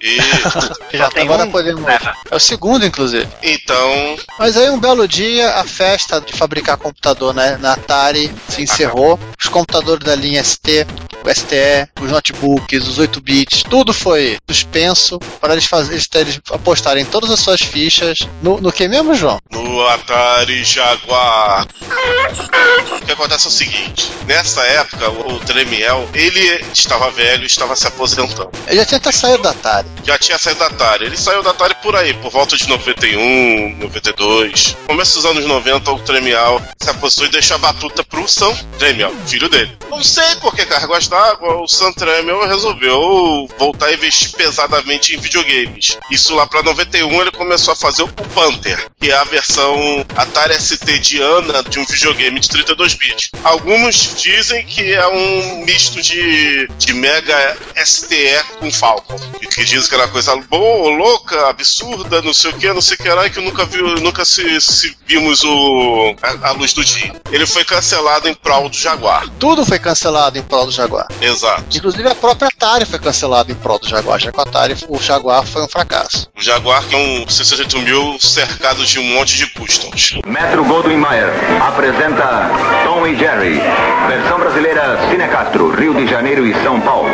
B: E,
E: Já tem
D: Agora
E: um.
D: podemos.
E: né?
D: É o segundo, inclusive.
B: então,
D: Mas aí, um belo dia, a festa de fabricar computador né, na Atari se encerrou. Os computadores da linha ST, o STE, os notebooks, os 8 bits, tudo foi suspenso para eles, faz, eles, eles apostarem todas as suas fichas no, no que mesmo, João?
B: no Atari Jaguar. O que acontece é o seguinte: nessa época, o o Tremiel ele estava velho, estava se aposentando.
D: Ele já tinha até saído da Atari.
B: Já tinha saído da Atari. Ele saiu da Atari por aí, por volta de 91, 92. Começo dos anos 90, o Tremial se aposentou e deixou a batuta pro Sam Tremial, filho dele. Não sei por que cargas d'água, o Sam Tremiel resolveu voltar a investir pesadamente em videogames. Isso lá pra 91 ele começou a fazer o Panther, que é a versão Atari ST de Ana de um videogame de 32 bits. Alguns dizem que é um misto de, de Mega STE com Falcon. Que dizem que era uma coisa boa, louca, absurda, não sei o que, não sei o que lá, e que nunca, viu, nunca se, se vimos o, a, a luz do dia. Ele foi cancelado em prol do Jaguar.
D: Tudo foi cancelado em prol do Jaguar.
B: Exato.
D: Inclusive a própria Atari foi cancelada em prol do Jaguar, já que o Atari, o Jaguar foi um fracasso.
B: O Jaguar que é um 68 mil cercado de um monte de customs.
G: Metro Goldwyn Mayer apresenta Tom e Jerry. Versão brasileira Cinecastro, Rio de Janeiro e São Paulo.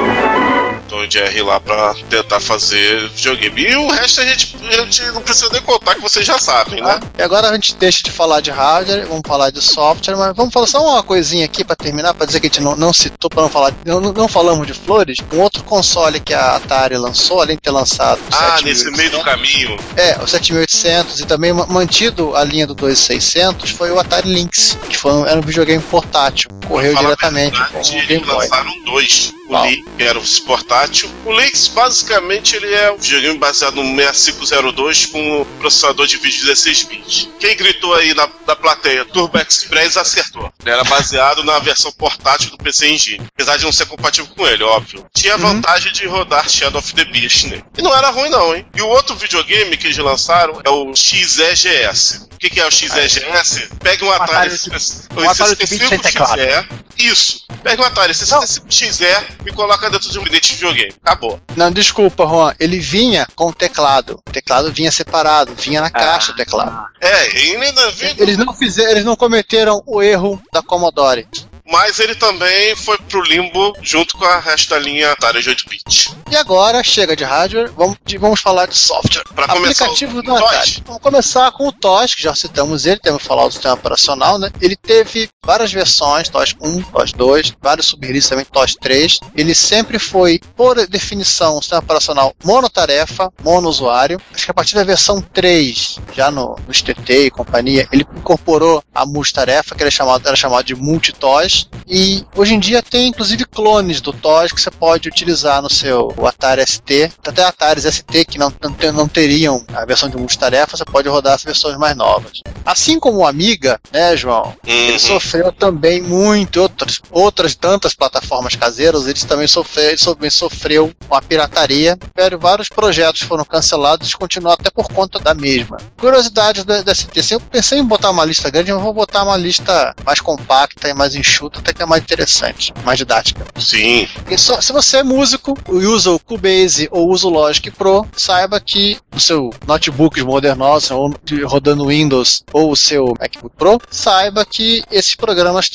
B: Tom e Jerry lá pra tentar fazer videogame. E o resto a gente, a gente não precisa nem contar que vocês já sabem, né?
D: E agora a gente deixa de falar de hardware, vamos falar de software, mas vamos falar só uma coisinha aqui pra terminar, pra dizer que a gente não, não citou, pra não falar, não, não falamos de flores. Um outro console que a Atari lançou, além de ter lançado o
B: Ah,
D: 7800,
B: nesse meio do caminho.
D: É, o 7800 e também ma- mantido a linha do 2600 foi o Atari Lynx, que foi um, era um videogame portátil, correu diretamente
B: verdade,
D: com o
B: eles
D: Game Boy.
B: lançaram dois. O? Lynx, que era o portátil. O Lynx, basicamente, ele é um videogame baseado no 6502 com um processador de vídeo 16 bits. Quem gritou aí na, na plateia Turbo Express acertou. Ele era baseado na versão portátil do PC Engine. Apesar de não ser compatível com ele, óbvio. Tinha a
D: Uhum.
B: vantagem de rodar Shadow of the Beast nele. E não era ruim não, hein? E o outro videogame que eles lançaram é o XEGS. O que, que é o XEGS? Pega um Atari,
E: Atari-
B: 65
E: um Atari 8-bit sem teclado.
B: XE. Isso. Pega um Atari 65 XE e coloca dentro de um bilhete de videogame. Acabou.
D: Não, desculpa, Juan, ele vinha com o teclado. O teclado vinha separado, vinha na caixa o teclado.
B: É, e ainda vem
D: Eles não fizeram, eles não cometeram o erro da Commodore.
B: Mas ele também foi pro limbo junto com a resto da linha Atari de 8-bit.
D: E agora, chega de hardware, vamos, de- vamos falar de software.
B: Pra começar,
D: Aplicativo
B: o-
D: do Atari. Vamos começar com o TOS, que já citamos ele, temos falado do sistema operacional, né? Ele teve várias versões, TOS 1, TOS 2, vários subreleases também, TOS 3. Ele sempre foi, por definição, um sistema operacional monotarefa, monousuário. Acho que a partir da versão 3, já no, no STT e companhia, ele incorporou a multitarefa, que era chamado, era chamado de multi-TOS. E hoje em dia tem inclusive clones do TOS que você pode utilizar no seu Atari ST, até Atari ST que não, não, não teriam a versão de multitarefa, você pode rodar as versões mais novas. Assim como o Amiga, né, João? Ele
B: Uhum.
D: sofreu também muito, outras, outras tantas plataformas caseiras, eles também sofreu, ele também sofreu com a pirataria. Vários projetos foram cancelados e continuam até por conta da mesma. Curiosidades da, da ST. Eu pensei em botar uma lista grande, mas vou botar uma lista mais compacta e mais enxuta, até que é mais interessante, mais didática.
B: Sim.
D: E só- se você é músico e usa o Cubase ou usa o Logic Pro, saiba que o seu notebook modernoso, ou rodando Windows ou o seu MacBook Pro, saiba que esses programas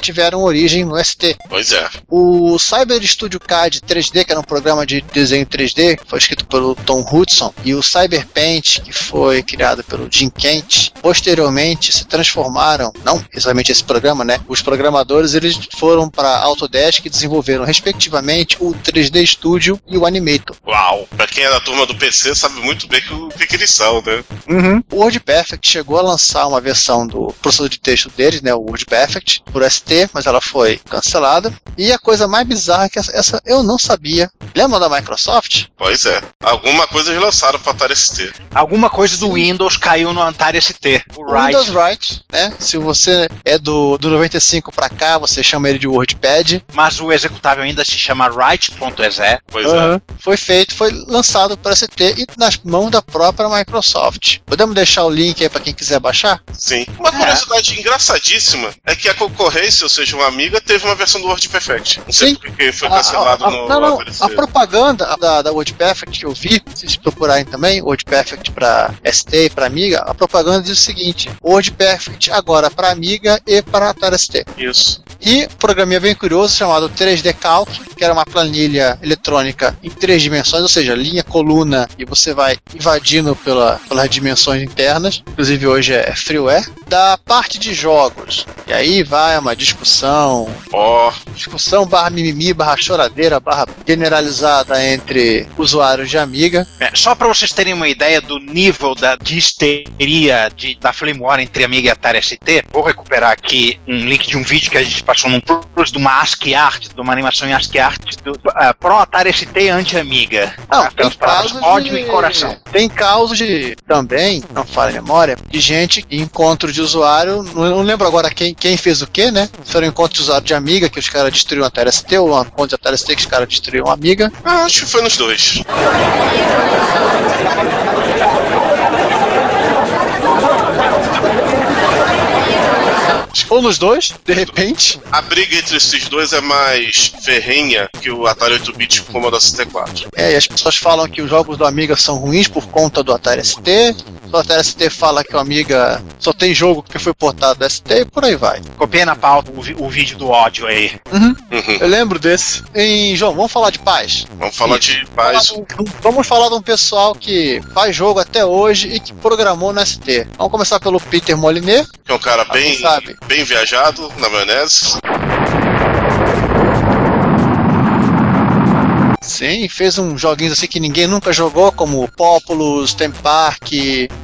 D: tiveram origem no ST.
B: Pois é.
D: O Cyber Studio CAD 3D, que era um programa de desenho 3D, foi escrito pelo Tom Hudson, e o Cyber Paint, que foi criado pelo Jim Kent, posteriormente se transformaram, não exatamente esse programa, né? Os programadores eles foram para Autodesk e desenvolveram respectivamente o 3D Studio e o Animator.
B: Uau. Pra quem é da turma do PC sabe muito bem que o que, que eles são, né?
D: O WordPerfect chegou a lançar uma versão do processador de texto deles, né, o WordPerfect, por ST, mas ela foi cancelada. E a coisa mais bizarra é que essa, essa eu não sabia. Lembra da Microsoft?
B: Pois é. Alguma coisa eles lançaram pra Atari ST.
E: Alguma coisa do Windows caiu no Atari ST. O
D: O Windows
E: Write.
D: Né? Se você é do, do 95 pra cá, você chama ele de WordPad.
E: Mas o executável ainda se chama Write.exe.
B: Pois é.
D: Foi feito, foi lançado para ST e nas mãos da própria Microsoft. Podemos deixar o link aí para quem quiser baixar?
B: Sim. Uma curiosidade engraçadíssima é que a concorrência, ou seja, uma amiga, teve uma versão do Word Perfect. Não sei
D: Sim.
B: por que foi
D: A- a-
B: cancelado
D: a-
B: no
D: não, não, a propaganda da, da WordPerfect que eu vi, se vocês procurarem também, WordPerfect para ST e para Amiga, a propaganda diz o seguinte: WordPerfect agora para Amiga e para Atari ST.
B: Isso.
D: E um programinha bem curioso chamado 3D Calc, que era uma planilha eletrônica em três dimensões, ou seja, linha, coluna, e você vai invadindo pela, pelas dimensões internas. Inclusive hoje é freeware. Da parte de jogos. E aí vai uma discussão.
B: Ó,
D: Discussão barra mimimi, barra choradeira, barra generalizada entre usuários de Amiga.
E: É, só pra vocês terem uma ideia do nível da de histeria de, da Flame War entre Amiga e Atari ST, vou recuperar aqui um link de um vídeo que a gente passou num plus de uma ASCII art, de uma animação em ASCII art do, uh, pro Atari ST anti-Amiga.
D: Não,
E: Tá?
D: tem
E: palavras
D: casos
E: ódio
D: de...
E: e coração.
D: Tem casos de também, não fala a memória, de gente em encontro de usuário, não, não lembro agora quem, quem fez o que, né? Se era um encontro de usuário de Amiga, que os caras destruíram a Atari ST, ou um encontro de Atari ST que os caras destruíram a Amiga.
B: ah, acho que foi nos dois.
D: Ou nos dois, de repente.
B: A briga entre esses dois é mais ferrenha que o Atari 8-bit com o Commodore 64.
D: É, e as pessoas falam que os jogos do Amiga são ruins por conta do Atari ST. O Atari ST fala que o Amiga só tem jogo que foi portado do ST e por aí vai.
E: Copiei na pauta o, o vídeo do ódio aí.
B: Uhum.
D: Eu lembro desse. Em João, vamos falar de paz.
B: Vamos falar de paz.
D: Vamos falar de um- Vamos falar de um pessoal que faz jogo até hoje e que programou no ST. Vamos começar pelo Peter Molyneux.
B: Que é um cara bem,
D: sabe.
B: Bem viajado na maionese.
D: Sim, fez uns joguinhos assim que ninguém nunca jogou, como Populous, Theme Park,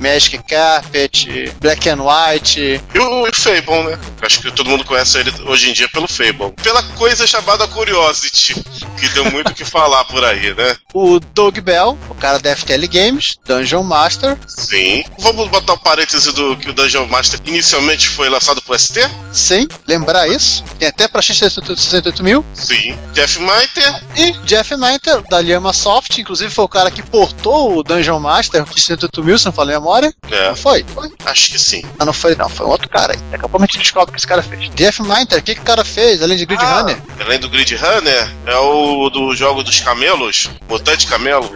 D: Magic Carpet, Black and White.
B: E o, o Fable, né? Acho que todo mundo conhece ele hoje em dia pelo Fable. Pela coisa chamada Curiosity, que deu muito o que falar por aí, né?
D: O Doug Bell, o cara da FTL Games, Dungeon Master.
B: Sim. Vamos botar o parêntese do que o Dungeon Master inicialmente foi lançado pro ST?
D: Sim, lembrar isso. Tem até pra X68 mil.
B: Sim. Jeff Miter.
D: E Jeff Miter, da Lhama Soft, inclusive foi o cara que portou o Dungeon Master de 68 mil, se não falei a memória.
B: É,
D: Não foi? Foi.
B: acho que sim.
D: Ah, não foi não, foi um outro cara aí. Daqui a pouco a gente descobre o que esse cara fez. Jeff Miter, o que, que o cara fez, além de Grid
B: Ah,
D: Runner?
B: Além do Grid Runner, é o do jogo dos camelos. Mutante Camelo.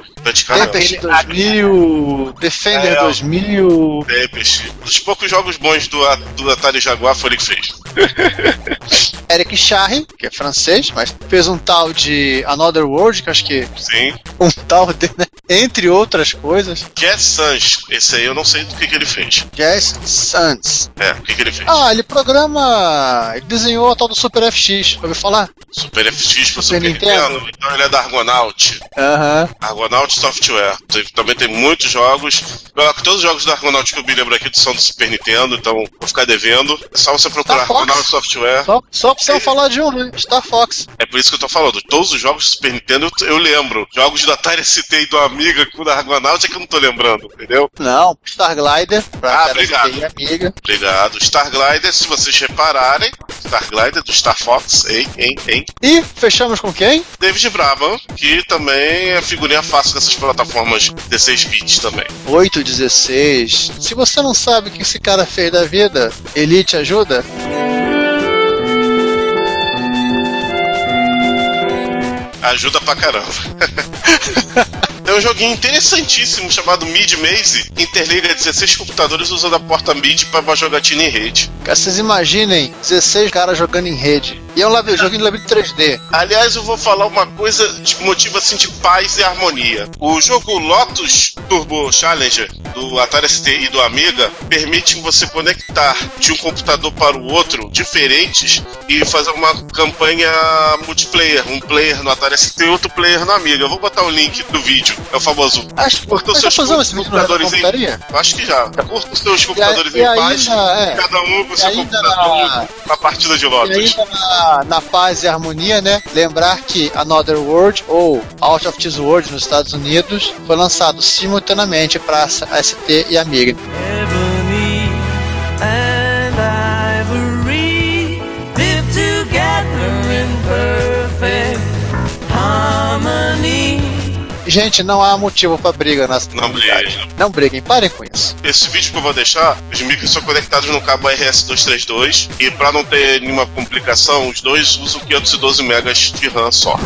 B: Camelo.
D: Tempest 2000, Defender
B: É,
D: 2000.
B: Tempest. Dos poucos jogos bons do, do Atari Jaguar foi ele que fez.
D: Eric Charry, que é francês, mas fez um tal de Another World, que acho que
B: Sim.
D: um tal de, né? Entre outras coisas.
B: Jazz Sanz. Esse aí eu não sei do que, que ele fez.
D: Jazz Suns.
B: É, o que, que ele fez?
D: Ah, ele programa. Ele desenhou a tal do Super FX. Ouviu falar?
B: Super FX pro
D: Super
B: Super
D: Nintendo.
B: Nintendo. Então ele é da Argonaut.
D: Aham.
B: Argonaut Software. Tem- também tem muitos jogos. Todos os jogos da Argonaut que eu me lembro aqui são do Super Nintendo, então vou ficar devendo. É só você procurar. Argonaut Software.
D: Só, só precisamos falar de um, né? Star Fox.
B: É por isso que eu tô falando. Todos os jogos do Super Nintendo eu, eu lembro. Jogos do Atari ST e do Amiga com o da Argonaut é que eu não tô lembrando, entendeu?
D: Não, Star Glider. Pra
B: Ah, obrigado.
D: ST e amiga.
B: Obrigado. Star Glider, se vocês repararem, Star Glider do Star Fox, hein, hein, hein.
D: E fechamos com quem?
B: David Brabham, que também é figurinha fácil dessas plataformas 16 bits também.
D: 816. Se você não sabe o que esse cara fez da vida, Elite ajuda?
B: Ajuda pra caramba. Tem um joguinho interessantíssimo chamado Mid Maze, interliga 16 computadores usando a porta Mid para jogatina em rede.
D: Cara, vocês imaginem 16 caras jogando em rede. E é um labirinto, jogo em labirinto 3D.
B: Aliás, eu vou falar uma coisa de motivo assim de paz e harmonia. O jogo Lotus Turbo Challenger do Atari ST e do Amiga permite você conectar de um computador para o outro diferentes e fazer uma campanha multiplayer, um player no Atari ST e outro player no Amiga. Eu vou botar o link do vídeo, é o famoso.
D: Acho
B: Curta os
D: Mas já
B: seus computadores em? Eu Acho que já. Curta os seus computadores
D: e
B: em paz,
D: ainda, é.
B: cada um com o
D: E
B: seu
D: ainda
B: computador
D: na-
B: na partida de
D: E
B: Lotus.
D: ainda na, na paz e harmonia, né? Lembrar que Another World ou Out of This World nos Estados Unidos foi lançado simultaneamente para ST e Amiga. Gente, não há motivo para briga nessa
B: Não briguem.
D: Não briguem, parem com isso.
B: Esse vídeo que eu vou deixar, os micros são conectados no cabo RS232 e para não ter nenhuma complicação, os dois usam 512 megas de RAM só.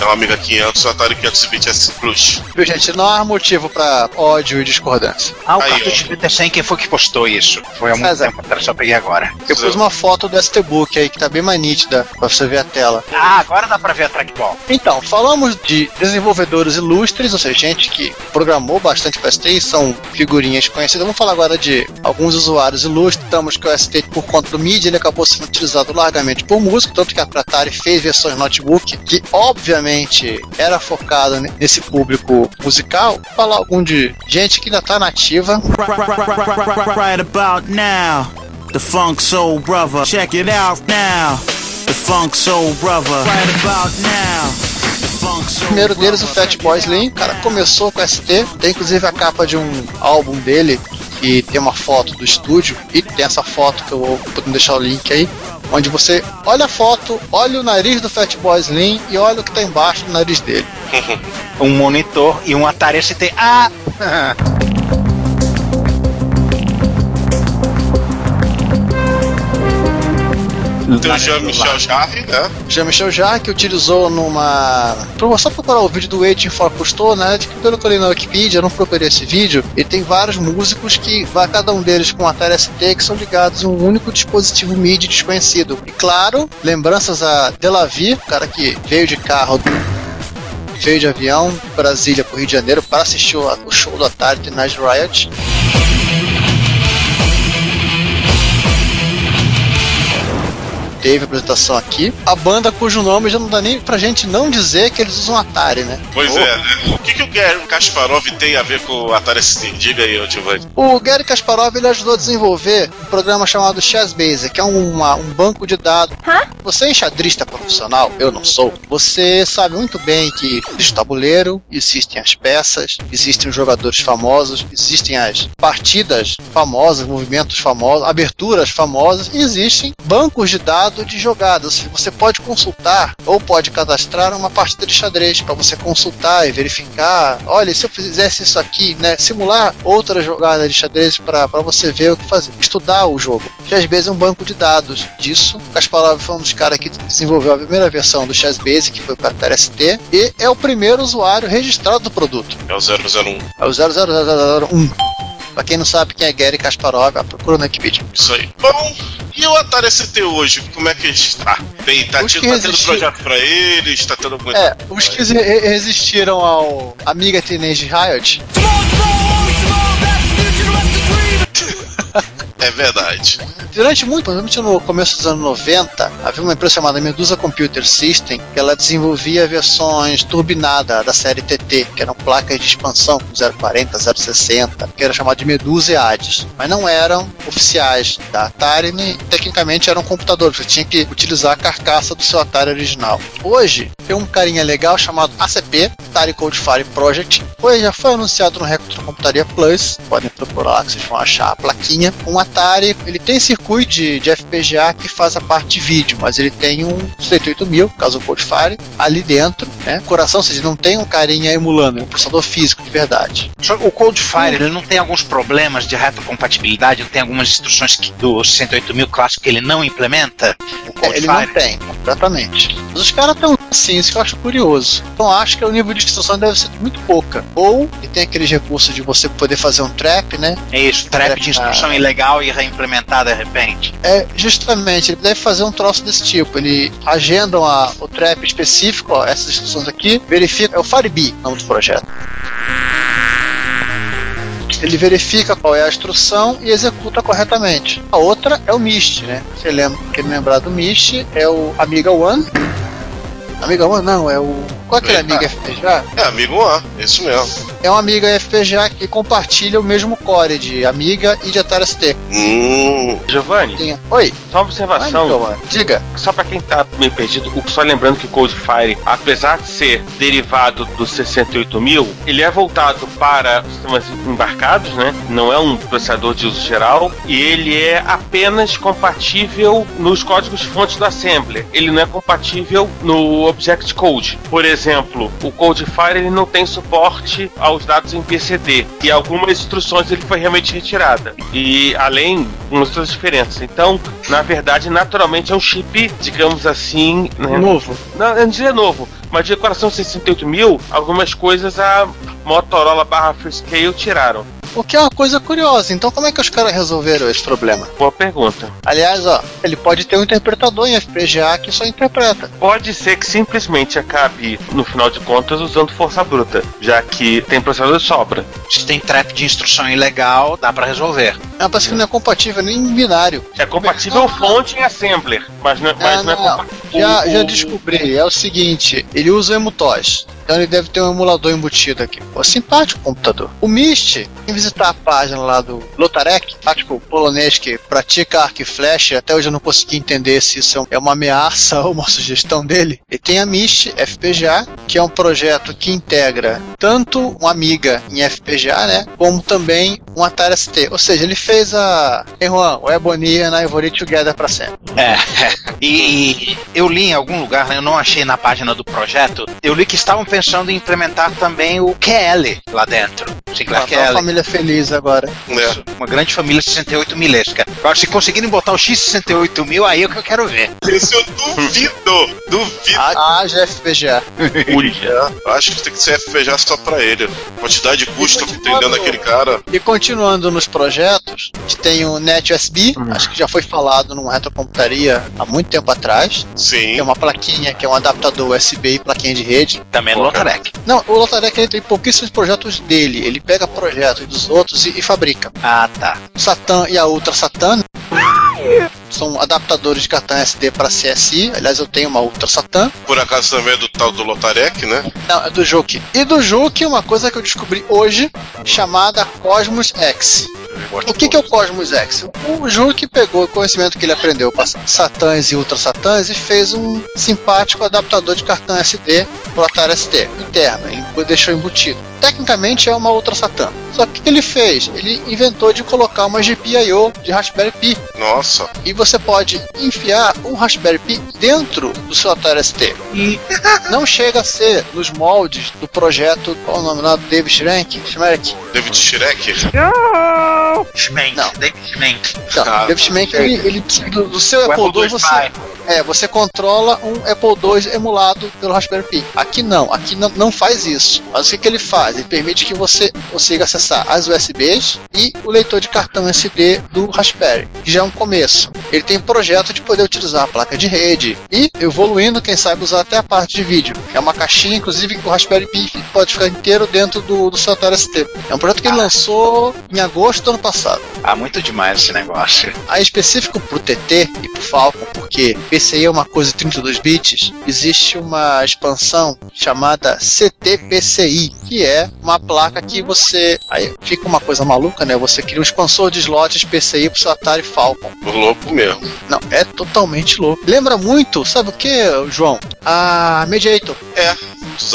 B: É uma Amiga 500, o Atari 520 S Plus.
D: Viu, gente? Não há motivo pra ódio e discordância.
E: Ah, o
B: Aí,
E: cartucho de 31 quem foi que postou isso? Foi há muito tempo atrás, só peguei agora.
D: Eu pus uma foto do ST-Book aí que tá bem mais nítida pra você ver a tela.
E: Ah, agora dá pra ver a trackball.
D: Então, falamos de desenvolvedores ilustres, ou seja, gente que programou bastante para ST e são figurinhas conhecidas. Vamos falar agora de alguns usuários ilustres. Estamos que o ST, por conta do MIDI, ele acabou sendo utilizado largamente por músico, tanto que a Atari fez versões notebook, que obviamente era focado ne- nesse público musical. Falar algum de gente que ainda tá nativa.
I: Right about now, the Funk Soul Brother. Check it out now, the Funk Soul Brother. Right about now,
D: O primeiro deles, o Fatboy Slim, o cara começou com ST, tem inclusive a capa de um álbum dele que tem uma foto do estúdio e tem essa foto que eu vou deixar o link aí, onde você olha a foto, olha o nariz do Fatboy Slim e olha o que tá embaixo do nariz dele.
E: Um monitor e um Atari ST. Ah!
B: Tem o Jean-Michel Jarre, né?
D: Jean-Michel Jarre que utilizou numa. Só procurar o vídeo do Waiting for Cousteau, né? De que pelo que eu li na Wikipedia, eu não procurei esse vídeo. Ele tem vários músicos que vai cada um deles com um Atari ST que são ligados a um único dispositivo MIDI desconhecido. E claro, lembranças a Delavi, o cara que veio de carro veio de avião de Brasília para o Rio de Janeiro para assistir o, o show do Atari de Night Riot. Teve apresentação aqui. A banda cujo nome já não dá nem pra gente não dizer que eles usam Atari, né?
B: Pois
D: Oh.
B: é, né? O que, que o Gary Kasparov tem a ver com o Atari ST? Diga aí, ô Giovanni.
D: O Gary Kasparov ele ajudou a desenvolver um programa chamado Chessbase, que é um, uma- um banco de dados. Você é enxadrista profissional, eu não sou. Você sabe muito bem que existe o tabuleiro, existem as peças, existem os jogadores famosos, existem as partidas famosas, movimentos famosos, aberturas famosas, e existem bancos de dados de jogadas. Você pode consultar ou pode cadastrar uma partida de xadrez para você consultar e verificar. Olha, se eu fizesse isso aqui, né, simular outra jogada de xadrez para você ver o que fazer, estudar o jogo. Chessbase é um banco de dados disso. Kasparov foi um dos caras que desenvolveu a primeira versão do Chessbase, que foi para a ST, e é o primeiro usuário registrado do produto.
B: É o 001.
D: É o 00001. Pra quem não sabe quem é Gary Kasparov, procura na Wikipedia.
B: Isso aí. Bom, e o Atari ST hoje, como é que está? Bem, tá,
D: Os que
B: tá tendo projeto pra eles, tá tendo muito.
D: É, os que re- resistiram ao Amiga Teenage Riot
B: É verdade.
D: Durante muito, principalmente no começo dos anos 90, havia uma empresa chamada Medusa Computer System, que ela desenvolvia versões turbinadas da série TT, que eram placas de expansão 040, 060, que era chamado de Medusa e Hades. Mas não eram oficiais da Atari, nem tecnicamente eram computadores, você tinha que utilizar a carcaça do seu Atari original. Hoje, tem um carinha legal chamado ACP, Atari Code Fire Project, foi, já foi anunciado no Retrocomputaria Plus, podem procurar que vocês vão achar a plaquinha. Um Atari, ele tem circuito de, de FPGA que faz a parte de vídeo, mas ele tem um 68000, caso o Code Fire, ali dentro, né? Coração, ou seja, não tem um carinha emulando, é um processador físico de verdade.
E: O Coldfire, ele não tem alguns problemas de retrocompatibilidade? Ele tem algumas instruções que, do 68000 clássico que ele não implementa? O
D: É, ele não tem, exatamente. Mas os caras estão assim, isso que eu acho curioso. Então acho que o nível de instrução deve ser muito pouca. Ou ele tem aqueles recursos de você poder fazer um trap, né?
E: É isso, trap de instrução ilegal e reimplementar de repente.
D: É, justamente, ele deve fazer um troço desse tipo. Ele agenda uma- o trap específico, ó, essas instruções aqui, verifica, é o FireBee, nome do projeto. Ele verifica qual é a instrução e executa corretamente. A outra é o MIST, né? Você lembra, quem lembrar do MIST é o Amiga One. Amiga One não, é o. Qual é aquele
B: Eita.
D: Amiga FPGA?
B: É, amigo One, isso mesmo.
D: É um Amiga FPGA que compartilha o mesmo core de Amiga e de Atari ST.
B: Hum.
C: Giovanni,
D: Tinha- Oi,
C: só uma observação.
D: One. Diga.
C: Só pra quem tá meio perdido, só lembrando que o Coldfire, apesar de ser derivado do 68000, ele é voltado para sistemas embarcados, né? Não é um processador de uso geral e ele é apenas compatível nos códigos fontes do assembler. Ele não é compatível no Object Code. Por exemplo, o Codefire ele não tem suporte aos dados em PCD e algumas instruções ele foi realmente retirada. E além, umas outras diferenças. Então, na verdade, naturalmente é um chip, digamos assim. né?
D: Novo.
C: Não, não diria novo, mas de decoração 68 mil, algumas coisas a Motorola barra Freescale tiraram.
D: O que é uma coisa curiosa. Então, como é que os caras resolveram esse problema?
C: Boa pergunta.
D: Aliás, ó, ele pode ter um interpretador em FPGA que só interpreta.
C: Pode ser que simplesmente acabe, no final de contas, usando força bruta, já que tem processador de sobra.
E: Se tem trap de instrução ilegal, dá pra resolver.
D: É, parece que não é compatível nem em binário.
C: É compatível fonte em assembler, mas não, mas
D: Ah,
C: não é
D: não.
C: compatível.
D: Já,
C: o-
D: já descobri, é o seguinte, ele usa o EmuTOS. Então ele deve ter um emulador embutido aqui. Pô, simpático o computador. O Mist, em visitar a página lá do Lotarek, tático polonês que pratica arco e flecha, até hoje eu não consegui entender se isso é uma ameaça ou uma sugestão dele. Ele tem a Mist FPGA, que é um projeto que integra tanto um Amiga em FPGA, né, como também um Atari ST. Ou seja, ele fez a... Hey Juan, o Ebony and Ivory Together pra sempre.
E: É, e, e eu li em algum lugar, né, eu não achei na página do projeto, eu li que estavam pensando em implementar também o QL lá dentro. Sigla
D: uma
E: QL.
D: família feliz agora.
B: É.
E: Uma grande família 68 milesca. Agora, se conseguirem botar o X68 mil, aí é o que eu quero ver.
B: Esse eu duvido, duvido.
D: Haja FPGA.
B: É, acho que tem que ser FPGA só pra ele. Quantidade de custo que tem dentro daquele cara.
D: E continuando nos projetos, a gente tem o Net USB, acho que já foi falado numa retrocomputaria há muito tempo atrás.
B: Sim.
D: É uma plaquinha, que é um adaptador USB e plaquinha de rede.
E: Também é Lotarek.
D: Não, o Lotarek ele tem pouquíssimos projetos dele. Ele pega projetos dos outros e, e fabrica.
E: Ah, tá.
D: O Satan e a Ultra Satan são adaptadores de cartão SD para CSI. Aliás, eu tenho uma Ultra Satan.
B: Por acaso também é do tal do Lotarek, né?
D: Não, é do Juke. E do Juke, uma coisa que eu descobri hoje, chamada Cosmos X. O que, que é o Cosmos X? O Juke pegou o conhecimento que ele aprendeu com as Satãs e Ultra Satãs e fez um simpático adaptador de cartão SD para Atari ST interno, ele deixou embutido. Tecnicamente é uma Ultra Satan. Só que o que ele fez? Ele inventou de colocar uma GPIO de Raspberry Pi.
B: Nossa.
D: E você pode enfiar um Raspberry Pi dentro do seu Atari ST. E não chega a ser nos moldes do projeto, qual o nome lá? David Schrenk? Schmerk?
B: David Shrek?
E: Schmenk.
D: Não.
E: David Schmenk.
D: Não,
B: Ah,
D: David Schmenk, ele, ele do, do seu Apple
E: Apple
D: II
E: II
D: você,
E: pai.
D: é, você controla um Apple II emulado pelo Raspberry Pi. Aqui não, aqui não, não faz isso. Mas o que, que ele faz? Ele permite que você consiga acessar as USBs e o leitor de cartão SD do Raspberry, que já é um começo. Ele tem projeto de poder utilizar a placa de rede e evoluindo, quem sabe, usar até a parte de vídeo. É uma caixinha, inclusive, que o Raspberry Pi pode ficar inteiro dentro do, do seu Atari ST. É um projeto que ele lançou em agosto do ano passado.
E: Ah, muito demais esse negócio.
D: A específico pro TT e pro Falcon, porque PCI é uma coisa de 32 bits, existe uma expansão chamada CTPCI, que é uma placa que você. Aí fica uma coisa maluca, né? Você cria um expansor de slots PCI pro seu Atari Falcon.
B: Louco mesmo.
D: Não, é totalmente louco. Lembra muito, sabe o que, João? A Mediator.
B: É,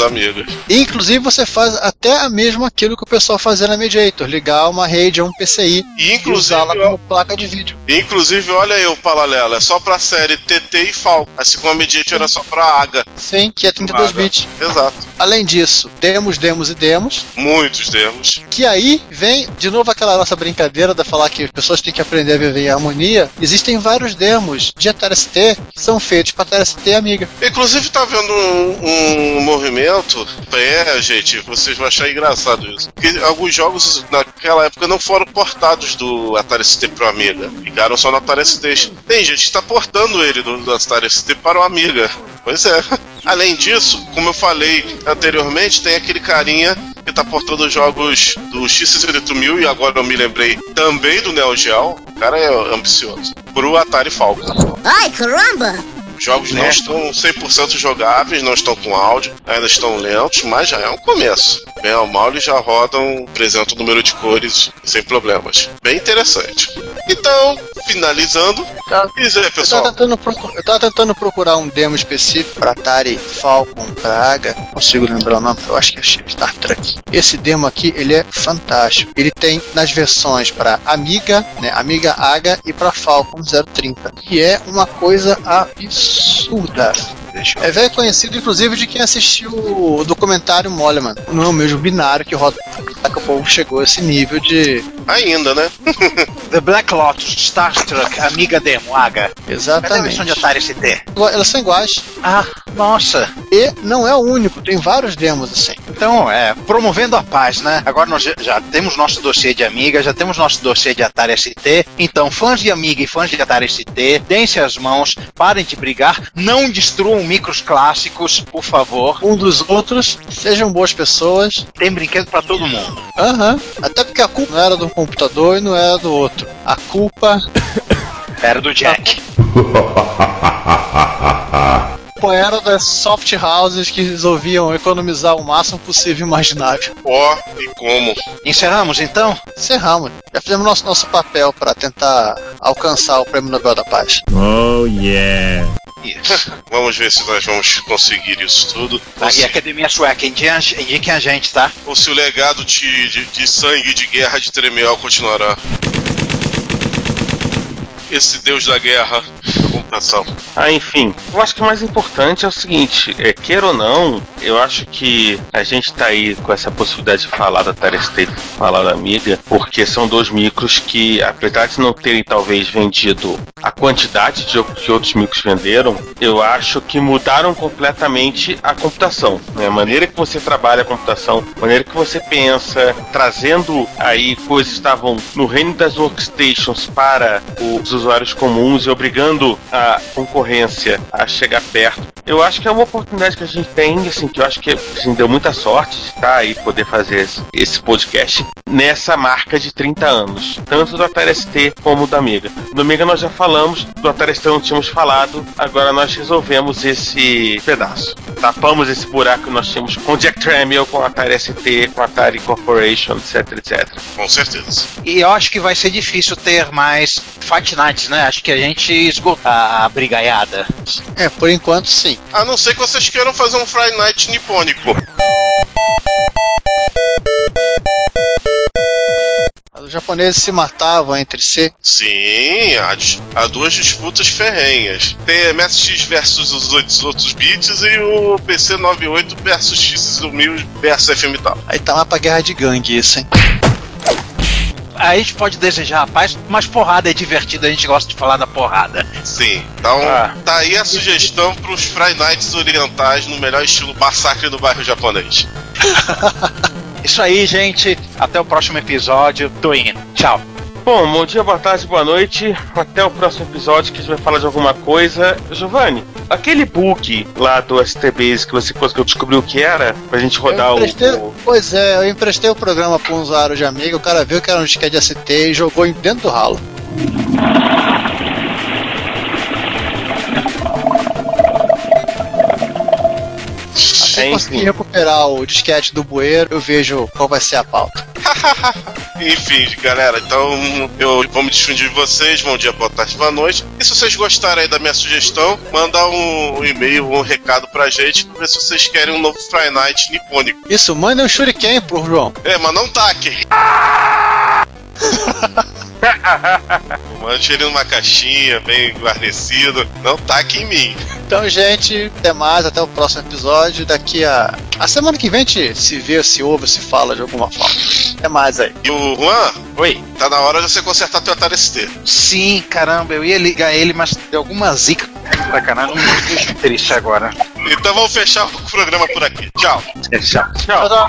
B: amigos.
D: Inclusive você faz até a mesmo aquilo que o pessoal fazia na Mediator, ligar uma rede a um PCI
B: E
D: e usá-la como placa de vídeo.
B: inclusive, olha aí o paralelo. É só pra série TT e FAL. Assim como a Mediator era só pra AGA.
D: Sim, que é 32
B: AGA.
D: bits.
B: Exato.
D: Além disso, demos, demos e demos.
B: Muitos demos.
D: Que aí vem de novo aquela nossa brincadeira da falar que as pessoas têm que aprender a viver em harmonia. Existem vários demos de Atari ST que são feitos para Atari ST Amiga.
B: Inclusive tá vendo um, um movimento, é, gente, vocês vão achar engraçado isso. Que alguns jogos naquela época não foram portados do Atari ST pro Amiga. Ficaram só no Atari ST. Tem gente que tá portando ele do, do Atari ST para o Amiga. Pois é. Além disso, como eu falei anteriormente, tem aquele carinha que tá portando jogos do X68000 e agora eu me lembrei também do Neo Geo. O cara é ambicioso. Pro Atari Falcon.
J: Ai, caramba!
B: Os jogos não estão 100% jogáveis, não estão com áudio, ainda estão lentos, mas já é um começo. Bem ao mal, eles já rodam, apresentam o número de cores sem problemas. Bem interessante. Então, finalizando, diz aí,
D: Eu
B: pessoal.
D: tava, tentando procurar, eu tava tentando procurar um demo específico para Atari Falcon Praga. Não consigo lembrar o nome, eu acho que é Star Trek. Esse demo aqui, ele é fantástico. Ele tem nas versões para Amiga, né, Amiga AGA e para Falcon 030. Que é uma coisa absurda absurda
E: Deixa eu...
D: É velho conhecido, inclusive, de quem assistiu o documentário Moleman. Não é o mesmo binário que roda que o povo chegou a esse nível de.
B: Ainda, né?
E: The Black Lotus, Starstruck, Amiga Demo, Aga. Cadê a
D: Exatamente.
E: versão de Atari ST?
D: Elas são iguais.
E: Ah, nossa.
D: E não é o único, tem vários demos assim.
E: Então, é, promovendo a paz, né? Agora nós já, já temos nosso dossiê de Amiga, já temos nosso dossiê de Atari ST. Então, fãs de Amiga e fãs de Atari ST, deem-se as mãos, parem de brigar, não destruam micros clássicos, por favor.
D: Um dos outros, sejam boas pessoas.
E: Tem brinquedo pra todo mundo.
D: Aham. Até porque a culpa não era do computador e não era do outro. A culpa
E: Era do Jack.
D: era das soft houses que resolviam economizar o máximo possível imaginável.
B: Ó, e como?
E: Encerramos então?
D: Encerramos. Já fizemos nosso, nosso papel para tentar alcançar o Prêmio Nobel da Paz.
J: Oh, yeah.
B: Vamos ver se nós vamos conseguir isso tudo.
E: Ah, e
B: se,
E: a Academia Sueca, indiquem a gente, tá?
B: ou se o legado de, de, de sangue e de guerra de Tremiel continuará. Esse deus da guerra da computação.
C: Ah, enfim, eu acho que o mais importante é o seguinte, é, queira ou não, eu acho que a gente tá aí com essa possibilidade de falar da Atari ST, falar da Amiga, porque são dois micros que, apesar de não terem talvez vendido a quantidade de que outros micros venderam, eu acho que mudaram completamente a computação, né? A maneira que você trabalha a computação, a maneira que você pensa, trazendo aí coisas que estavam no reino das workstations para os usuários comuns e obrigando a concorrência a chegar perto. Eu acho que é uma oportunidade que a gente tem, assim, que eu acho que a gente deu muita sorte de estar aí poder fazer esse, esse podcast nessa marca de 30 anos, tanto do Atari ST como do Amiga. Do Amiga nós já falamos, do Atari ST não tínhamos falado, agora nós resolvemos esse pedaço. Tapamos esse buraco que nós tínhamos com o Jack Tramiel, com o Atari ST, com a Atari Corporation, etc, etc.
B: Com certeza.
E: E eu acho que vai ser difícil ter mais Fight Nights, né? Acho que a gente esgotou a brigaiada.
D: É, por enquanto sim.
B: A não ser que vocês queiram fazer um Friday Night nipônico.
D: Os japoneses se matavam entre si.
B: Sim, há, há duas disputas ferrenhas. Tem a MSX versus os oito outros bits e o PC 98 versus X1000 versus FM tal.
D: Aí tá lá pra guerra de gangue isso, hein?
E: A gente pode desejar a paz, mas porrada é divertido, a gente gosta de falar da porrada.
B: Sim, então
E: Ah.
B: tá aí a sugestão pros Friday Nights orientais no melhor estilo massacre do bairro japonês.
E: Isso aí, gente. Até o próximo episódio. Tô indo. Tchau.
C: Bom, bom dia, boa tarde, boa noite. Até o próximo episódio que a gente vai falar de alguma coisa. Giovanni, aquele bug lá do STBase que você conseguiu descobrir o que era, pra gente rodar o, o-
D: Pois é, eu emprestei o programa pra um usuário de amigo, o cara viu que era um disquete de ST e jogou em- dentro do ralo. Se conseguir recuperar o disquete do bueiro, eu vejo qual vai ser a pauta.
B: Enfim, galera, então eu vou me despedir de vocês. Bom dia, boa tarde, boa noite. E se vocês gostaram aí da minha sugestão, manda um e-mail, um recado pra gente pra ver se vocês querem um novo Friday Night nipônico.
D: Isso, manda um shuriken pro João.
B: É, mas não taque. Mande ele numa caixinha, bem guarnecido. Não taque em mim.
D: Então, gente, até mais, até o próximo episódio. Daqui a. A semana que vem a gente se vê, se ouve, se fala de alguma forma. Até mais aí.
B: E o Juan,
E: Oi.
B: tá na hora de você consertar teu Atari ST.
E: Sim, caramba, eu ia ligar ele, mas deu alguma zica. Sacanagem, não me deixa triste agora.
B: Então vamos fechar o programa por aqui. Tchau.
E: Tchau.
C: Tchau.